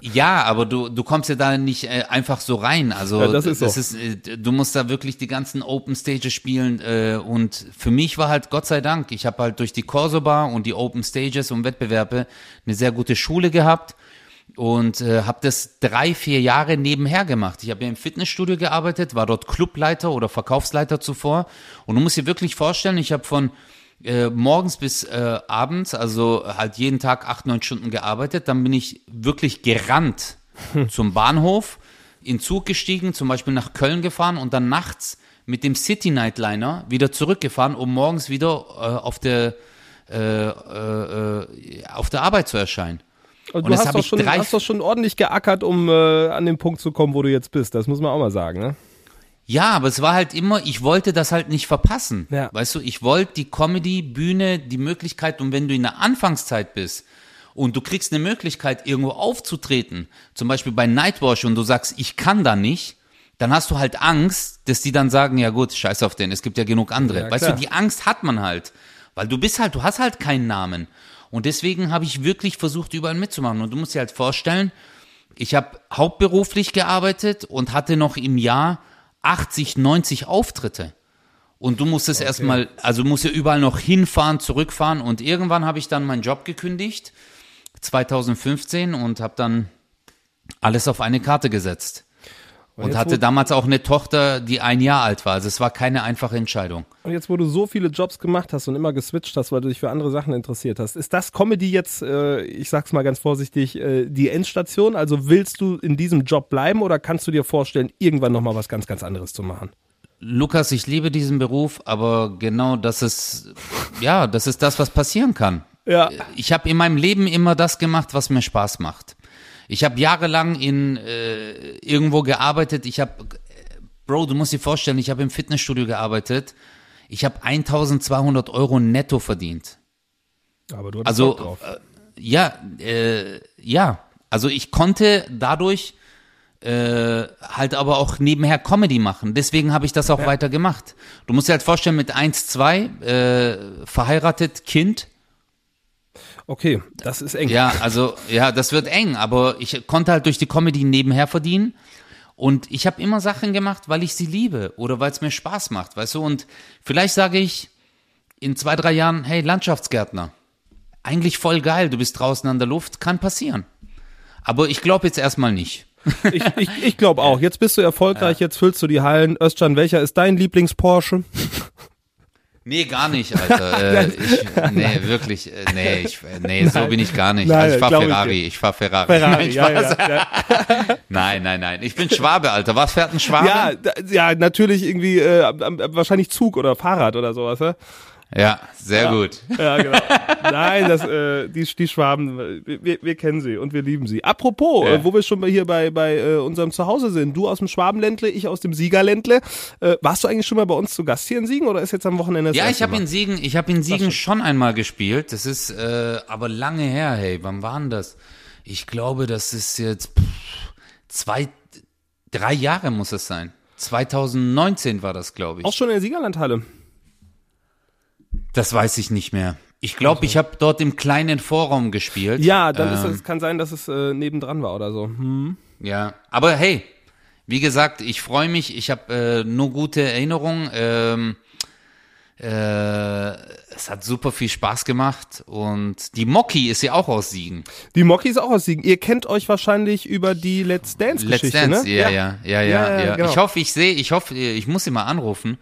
[SPEAKER 3] Ja, aber du, du kommst ja da nicht äh, einfach so rein. Also ja, das ist, das so. ist äh, du musst da wirklich die ganzen Open Stages spielen äh, und für mich war halt Gott sei Dank, ich habe halt durch die Corso Bar und die Open Stages und Wettbewerbe eine sehr gute Schule gehabt und äh, habe das drei, vier Jahre nebenher gemacht. Ich habe ja im Fitnessstudio gearbeitet, war dort Clubleiter oder Verkaufsleiter zuvor. Und du musst dir wirklich vorstellen, ich habe von äh, morgens bis äh, abends, also halt jeden Tag acht, neun Stunden gearbeitet. Dann bin ich wirklich gerannt zum Bahnhof, in Zug gestiegen, zum Beispiel nach Köln gefahren und dann nachts mit dem City Nightliner wieder zurückgefahren, um morgens wieder äh, auf der äh, äh, äh auf der Arbeit zu erscheinen.
[SPEAKER 2] Und, du hast doch, schon, hast doch schon ordentlich geackert, um äh, an den Punkt zu kommen, wo du jetzt bist. Das muss man auch mal sagen, ne?
[SPEAKER 3] Ja, aber es war halt immer, ich wollte das halt nicht verpassen. Ja. Weißt du, ich wollte die Comedy-Bühne, die Möglichkeit, und wenn du in der Anfangszeit bist und du kriegst eine Möglichkeit, irgendwo aufzutreten, zum Beispiel bei Nightwash und du sagst, ich kann da nicht, dann hast du halt Angst, dass die dann sagen, ja gut, scheiß auf den, es gibt ja genug andere. Ja, weißt du, die Angst hat man halt. Weil du bist halt, du hast halt keinen Namen. Und deswegen habe ich wirklich versucht, überall mitzumachen. Und du musst dir halt vorstellen, ich habe hauptberuflich gearbeitet und hatte noch im Jahr 80, 90 Auftritte. Und du musstest okay. erstmal, also musst ja überall noch hinfahren, zurückfahren. Und irgendwann habe ich dann meinen Job gekündigt, 2015, und habe dann alles auf eine Karte gesetzt. Und, und hatte damals auch eine Tochter, die ein Jahr alt war. Also es war keine einfache Entscheidung.
[SPEAKER 2] Und jetzt, wo du so viele Jobs gemacht hast und immer geswitcht hast, weil du dich für andere Sachen interessiert hast, ist das Comedy jetzt, äh, ich sag's mal ganz vorsichtig, äh, die Endstation? Also willst du in diesem Job bleiben oder kannst du dir vorstellen, irgendwann nochmal was ganz, ganz anderes zu machen?
[SPEAKER 3] Lukas, ich liebe diesen Beruf, aber genau das ist, ja, das ist das, was passieren kann. Ja. Ich habe in meinem Leben immer das gemacht, was mir Spaß macht. Ich habe jahrelang in äh, irgendwo gearbeitet. Ich habe, Bro, du musst dir vorstellen, ich habe im Fitnessstudio gearbeitet. Ich habe 1200 Euro netto verdient.
[SPEAKER 2] Aber du hattest also, drauf. Äh,
[SPEAKER 3] ja, äh, ja. Also ich konnte dadurch äh, halt aber auch nebenher Comedy machen. Deswegen habe ich das auch ja. weiter gemacht. Du musst dir halt vorstellen, mit 1, 2, äh, verheiratet, Kind,
[SPEAKER 2] Okay, das ist eng.
[SPEAKER 3] Ja, also ja, das wird eng, aber ich konnte halt durch die Comedy nebenher verdienen. Und ich habe immer Sachen gemacht, weil ich sie liebe oder weil es mir Spaß macht, weißt du? Und vielleicht sage ich in zwei, drei Jahren, hey, Landschaftsgärtner, eigentlich voll geil, du bist draußen an der Luft, kann passieren. Aber ich glaube jetzt erstmal nicht.
[SPEAKER 2] Ich, ich, ich glaube auch. Jetzt bist du erfolgreich, ja. jetzt füllst du die Hallen. Özcan, welcher ist dein Lieblings-Porsche?
[SPEAKER 3] Nee, gar nicht, Alter. Äh, ich, nee, wirklich. Äh, nee, ich, nee nein. so bin ich gar nicht. Nein, also ich fahr Ferrari. Ich, ich fahr Ferrari. Ferrari nein, ja, ja, ja. nein, nein, nein. Ich bin Schwabe, Alter. Was fährt ein Schwabe?
[SPEAKER 2] Ja, ja natürlich irgendwie äh, wahrscheinlich Zug oder Fahrrad oder sowas. Ja?
[SPEAKER 3] Ja, sehr ja. gut.
[SPEAKER 2] Ja, genau. Nein, das, äh, die, die Schwaben, wir, wir kennen sie und wir lieben sie. Apropos, ja. äh, wo wir schon hier bei, bei äh, unserem Zuhause sind, du aus dem Schwabenländle, ich aus dem Siegerländle. Äh, warst du eigentlich schon mal bei uns zu Gast hier in Siegen oder ist jetzt am Wochenende das
[SPEAKER 3] Ja, ich habe in Siegen, ich habe in Siegen schon einmal gespielt. Das ist äh, aber lange her, hey. Wann war denn das? Ich glaube, das ist jetzt pff, zwei, drei Jahre muss es sein. 2019 war das, glaube ich.
[SPEAKER 2] Auch schon in der Siegerlandhalle.
[SPEAKER 3] Das weiß ich nicht mehr. Ich glaube, ich habe dort im kleinen Vorraum gespielt.
[SPEAKER 2] Ja, dann ist
[SPEAKER 3] Ähm,
[SPEAKER 2] es, kann sein, dass es äh, nebendran war oder so. Hm.
[SPEAKER 3] Ja, aber hey, wie gesagt, ich freue mich. Ich habe äh, nur gute Erinnerungen. Ähm, äh, es hat super viel Spaß gemacht und die Mocky ist ja auch aus Siegen.
[SPEAKER 2] Die Mocky ist auch aus Siegen. Ihr kennt euch wahrscheinlich über die Let's Dance
[SPEAKER 3] Let's
[SPEAKER 2] Geschichte,
[SPEAKER 3] Dance,
[SPEAKER 2] ne?
[SPEAKER 3] ja, ja, ja, ja,
[SPEAKER 2] Ja, ja,
[SPEAKER 3] ja.
[SPEAKER 2] genau.
[SPEAKER 3] Ich hoffe, ich sehe, ich hoffe, ich muss sie mal anrufen,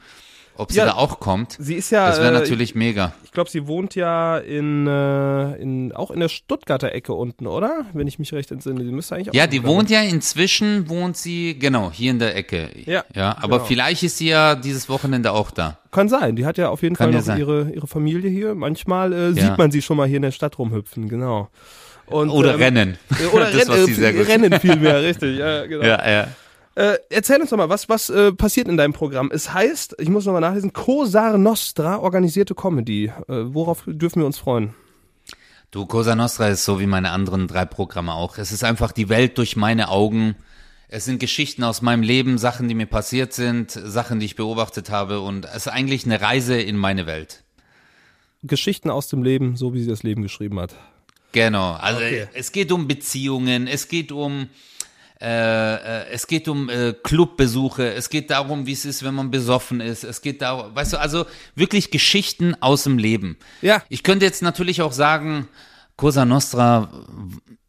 [SPEAKER 3] ob sie
[SPEAKER 2] Ja,
[SPEAKER 3] da auch kommt.
[SPEAKER 2] Sie ist ja,
[SPEAKER 3] Das wäre
[SPEAKER 2] äh,
[SPEAKER 3] natürlich mega.
[SPEAKER 2] ich glaube, sie wohnt ja in, äh, in auch in der Stuttgarter Ecke unten, oder? Wenn ich mich recht entsinne. Sie müsste eigentlich auch
[SPEAKER 3] Ja, die wohnt ja inzwischen, wohnt sie, genau, hier in der Ecke.
[SPEAKER 2] Ja,
[SPEAKER 3] ja aber
[SPEAKER 2] genau.
[SPEAKER 3] vielleicht ist sie ja dieses Wochenende auch da.
[SPEAKER 2] Kann sein. Die hat ja auf jeden
[SPEAKER 3] Kann
[SPEAKER 2] Fall noch
[SPEAKER 3] sein.
[SPEAKER 2] ihre, ihre Familie hier. Manchmal äh,
[SPEAKER 3] Ja.
[SPEAKER 2] sieht man sie schon mal hier in der Stadt rumhüpfen, genau. Und,
[SPEAKER 3] Oder
[SPEAKER 2] ähm,
[SPEAKER 3] rennen.
[SPEAKER 2] Oder
[SPEAKER 3] das, was
[SPEAKER 2] renn,
[SPEAKER 3] sie
[SPEAKER 2] äh. Rennen vielmehr, richtig. Ja, genau.
[SPEAKER 3] Ja, ja.
[SPEAKER 2] Äh, erzähl uns doch mal, was, was äh, passiert in deinem Programm? Es heißt, ich muss nochmal nachlesen, Cosar Nostra, organisierte Comedy. Äh, worauf dürfen wir uns freuen?
[SPEAKER 3] Du, Cosa Nostra ist so wie meine anderen drei Programme auch. Es ist einfach die Welt durch meine Augen. Es sind Geschichten aus meinem Leben, Sachen, die mir passiert sind, Sachen, die ich beobachtet habe und es ist eigentlich eine Reise in meine Welt.
[SPEAKER 2] Geschichten aus dem Leben, so wie sie das Leben geschrieben hat.
[SPEAKER 3] Genau. Also
[SPEAKER 2] Okay.
[SPEAKER 3] es geht um Beziehungen, es geht um äh, äh, es geht um äh, Clubbesuche, es geht darum, wie es ist, wenn man besoffen ist. Es geht darum, weißt du, also wirklich Geschichten aus dem Leben.
[SPEAKER 2] Ja.
[SPEAKER 3] Ich könnte jetzt natürlich auch sagen, Cosa Nostra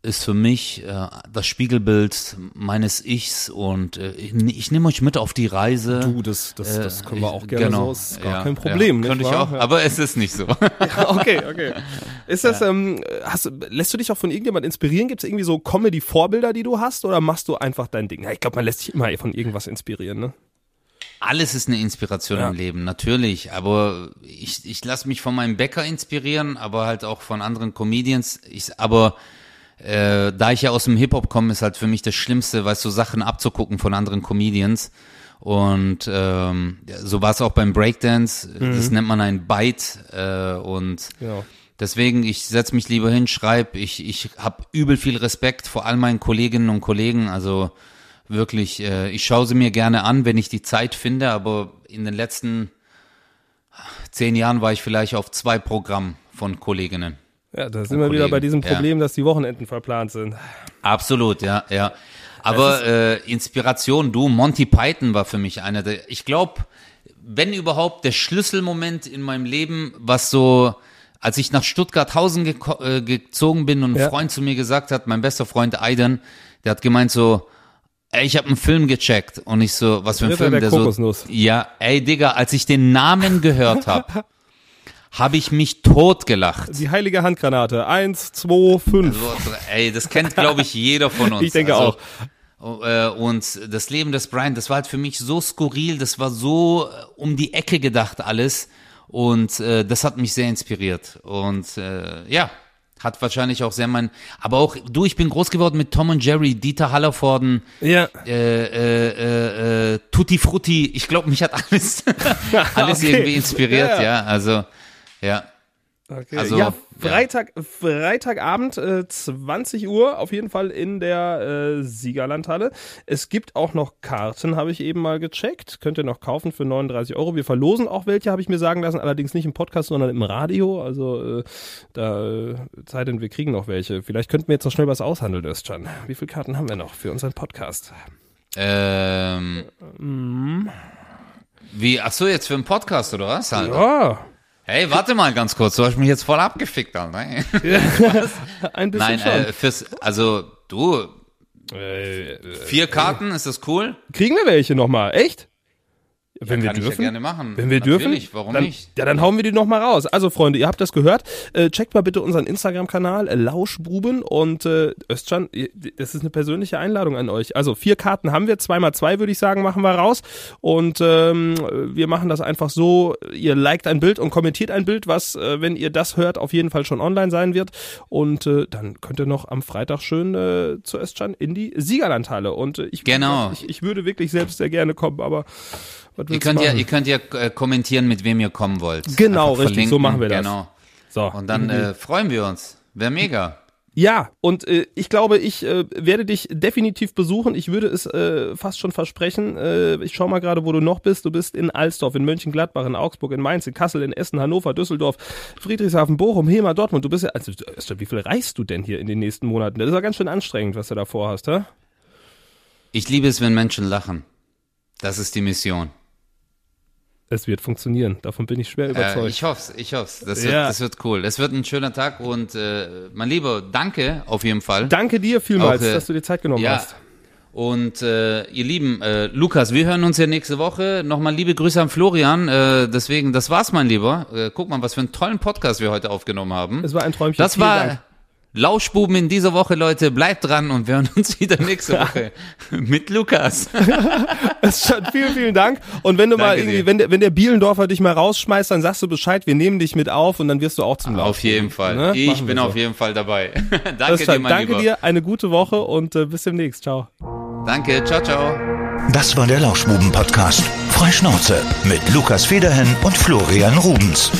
[SPEAKER 3] ist für mich äh, das Spiegelbild meines Ichs und äh, ich, ich nehme euch mit auf die Reise.
[SPEAKER 2] Du, das, das, das können wir auch gerne
[SPEAKER 3] genau,
[SPEAKER 2] so. Ist gar
[SPEAKER 3] ja,
[SPEAKER 2] kein Problem,
[SPEAKER 3] ja, Könnte ich auch, aber es ist nicht so.
[SPEAKER 2] okay, okay. Ist das, ähm, hast, lässt du dich auch von irgendjemand inspirieren? Gibt es irgendwie so Comedy-Vorbilder, die du hast, oder machst du einfach dein Ding? Ja, ich glaube, man lässt sich immer von irgendwas inspirieren, ne?
[SPEAKER 3] Alles ist eine Inspiration
[SPEAKER 2] Ja.
[SPEAKER 3] im Leben, natürlich. Aber ich, ich lasse mich von meinem Bäcker inspirieren, aber halt auch von anderen Comedians. Ich, aber äh, da ich ja aus dem Hip-Hop komme, ist halt für mich das Schlimmste, weißt du, Sachen abzugucken von anderen Comedians. Und ähm, so war es auch beim Breakdance. Das nennt man ein Bite. Äh, und
[SPEAKER 2] Genau.
[SPEAKER 3] Deswegen, ich setz mich lieber hin, schreib. Ich, ich habe übel viel Respekt vor all meinen Kolleginnen und Kollegen. Also wirklich, äh, ich schaue sie mir gerne an, wenn ich die Zeit finde. Aber in den letzten zehn Jahren war ich vielleicht auf zwei Programmen von Kolleginnen.
[SPEAKER 2] Ja, da sind wir wieder bei diesem
[SPEAKER 3] Ja.
[SPEAKER 2] Problem, dass die Wochenenden verplant sind.
[SPEAKER 3] Absolut, ja, ja. Aber äh, Inspiration, du, Monty Python war für mich einer der, ich glaube, wenn überhaupt der Schlüsselmoment in meinem Leben, was so, als ich nach Stuttgarthausen geko- äh, gezogen bin und ein
[SPEAKER 2] Ja.
[SPEAKER 3] Freund zu mir gesagt hat, mein bester Freund Aiden, der hat gemeint so, ey, ich habe einen Film gecheckt und ich so, was für ein Film,
[SPEAKER 2] der
[SPEAKER 3] so,
[SPEAKER 2] Kokosnuss.
[SPEAKER 3] ja, ey Digga, als ich den Namen gehört habe, habe ich mich totgelacht.
[SPEAKER 2] Die heilige Handgranate. Eins, zwei, fünf.
[SPEAKER 3] So, ey, das kennt, glaube ich, jeder von uns.
[SPEAKER 2] Ich denke
[SPEAKER 3] auch. Äh, und das Leben des Brian, das war halt für mich so skurril, das war so äh, um die Ecke gedacht alles. Und äh, das hat mich sehr inspiriert. Und äh, ja, hat wahrscheinlich auch sehr mein. Aber auch, du, ich bin groß geworden mit Tom und Jerry, Dieter Hallervorden,
[SPEAKER 2] Ja.
[SPEAKER 3] äh, äh, äh, äh, Tutti Frutti. Ich glaube, mich hat alles, alles
[SPEAKER 2] Okay.
[SPEAKER 3] irgendwie inspiriert,
[SPEAKER 2] Ja,
[SPEAKER 3] ja.
[SPEAKER 2] ja.
[SPEAKER 3] Also, ja.
[SPEAKER 2] Okay.
[SPEAKER 3] Also,
[SPEAKER 2] ja,
[SPEAKER 3] ja.
[SPEAKER 2] Freitag, Freitagabend, äh, 20 Uhr, auf jeden Fall in der äh, Siegerlandhalle. Es gibt auch noch Karten, habe ich eben mal gecheckt. Könnt ihr noch kaufen für 39 Euro. Wir verlosen auch welche, habe ich mir sagen lassen, allerdings nicht im Podcast, sondern im Radio. Also äh, da, äh, sei denn, wir kriegen noch welche. Vielleicht könnten wir jetzt noch schnell was aushandeln, Özcan. Wie viele Karten haben wir noch für unseren Podcast?
[SPEAKER 3] Ähm, wie, ach so, jetzt für einen Podcast oder was? Alter?
[SPEAKER 2] Ja,
[SPEAKER 3] Hey, warte mal ganz kurz, du hast mich jetzt voll abgefickt, Alter.
[SPEAKER 2] ein bisschen
[SPEAKER 3] Nein,
[SPEAKER 2] schon.
[SPEAKER 3] äh, fürs, also du,
[SPEAKER 2] Äh,
[SPEAKER 3] vier Karten, ist das cool?
[SPEAKER 2] kriegen wir welche nochmal? Echt? Wenn wir
[SPEAKER 3] Kann ich
[SPEAKER 2] dürfen?
[SPEAKER 3] ja gerne machen.
[SPEAKER 2] Wenn wir dürfen,
[SPEAKER 3] Natürlich, warum
[SPEAKER 2] dann,
[SPEAKER 3] nicht?
[SPEAKER 2] Ja, dann hauen wir die noch mal raus. Also Freunde, ihr habt das gehört. Äh, checkt mal bitte unseren Instagram-Kanal äh, Lauschbuben und äh, ihr- das ist eine persönliche Einladung an euch. Also vier Karten haben wir, zweimal zwei würde ich sagen, machen wir raus und ähm, wir machen das einfach so. Ihr liked ein Bild und kommentiert ein Bild, was, äh, wenn ihr das hört, auf jeden Fall schon online sein wird und äh, dann könnt ihr noch am Freitag schön äh, zu Özcan in die Siegerlandhalle und äh, ich,
[SPEAKER 3] Genau.
[SPEAKER 2] ich, ich würde wirklich selbst sehr gerne kommen, aber
[SPEAKER 3] Ihr könnt ja, ihr könnt ja äh, kommentieren, mit wem ihr kommen wollt.
[SPEAKER 2] Genau,
[SPEAKER 3] Einfach
[SPEAKER 2] richtig, so
[SPEAKER 3] verlinken,
[SPEAKER 2] machen wir das.
[SPEAKER 3] Genau.
[SPEAKER 2] So,
[SPEAKER 3] Und dann äh, freuen wir uns. Wäre mega.
[SPEAKER 2] Ja, und äh, ich glaube, ich äh, werde dich definitiv besuchen. Ich würde es äh, fast schon versprechen. Äh, ich schau mal gerade, wo du noch bist. Du bist in Alsdorf, in Mönchengladbach, in Augsburg, in Mainz, in Kassel, in Essen, Hannover, Düsseldorf, Friedrichshafen, Bochum, Hema, Dortmund. Du bist ja, also wie viel reist du denn hier in den nächsten Monaten? Das ist ja ganz schön anstrengend, was du da vorhast, hä?
[SPEAKER 3] Ich liebe es, wenn Menschen lachen. Das ist die Mission.
[SPEAKER 2] Es wird funktionieren. Davon bin ich schwer überzeugt.
[SPEAKER 3] Äh, ich hoffe ich hoffe das, wird, ja. das wird cool. Das wird ein schöner Tag und äh, mein Lieber, danke auf jeden Fall.
[SPEAKER 2] Danke dir vielmals, Auch, äh, dass du dir Zeit genommen ja. hast.
[SPEAKER 3] Und äh, ihr Lieben, äh, Lukas, wir hören uns ja nächste Woche. Nochmal liebe Grüße an Florian. Äh, deswegen, das war's, mein Lieber. Äh, guck mal, was für einen tollen Podcast wir heute aufgenommen haben.
[SPEAKER 2] Es war ein Träumchen.
[SPEAKER 3] Das Vielen war Dank. Lauschbuben in dieser Woche, Leute. Bleibt dran und wir hören uns wieder nächste Woche mit Lukas.
[SPEAKER 2] vielen, vielen Dank. Und wenn du Danke mal irgendwie, wenn der, wenn der Bielendorfer dich mal rausschmeißt, dann sagst du Bescheid, wir nehmen dich mit auf und dann wirst du auch zum Laufen.
[SPEAKER 3] Auf jeden Fall. Ne? Ich Machen bin so. auf jeden Fall dabei. Danke dir, mein
[SPEAKER 2] Danke
[SPEAKER 3] Lieber.
[SPEAKER 2] dir, eine gute Woche und äh, bis demnächst. Ciao.
[SPEAKER 3] Danke, ciao, ciao.
[SPEAKER 1] Das war der Lauschbuben-Podcast. Freischnauze mit Lukas Federhen und Florian Rubens.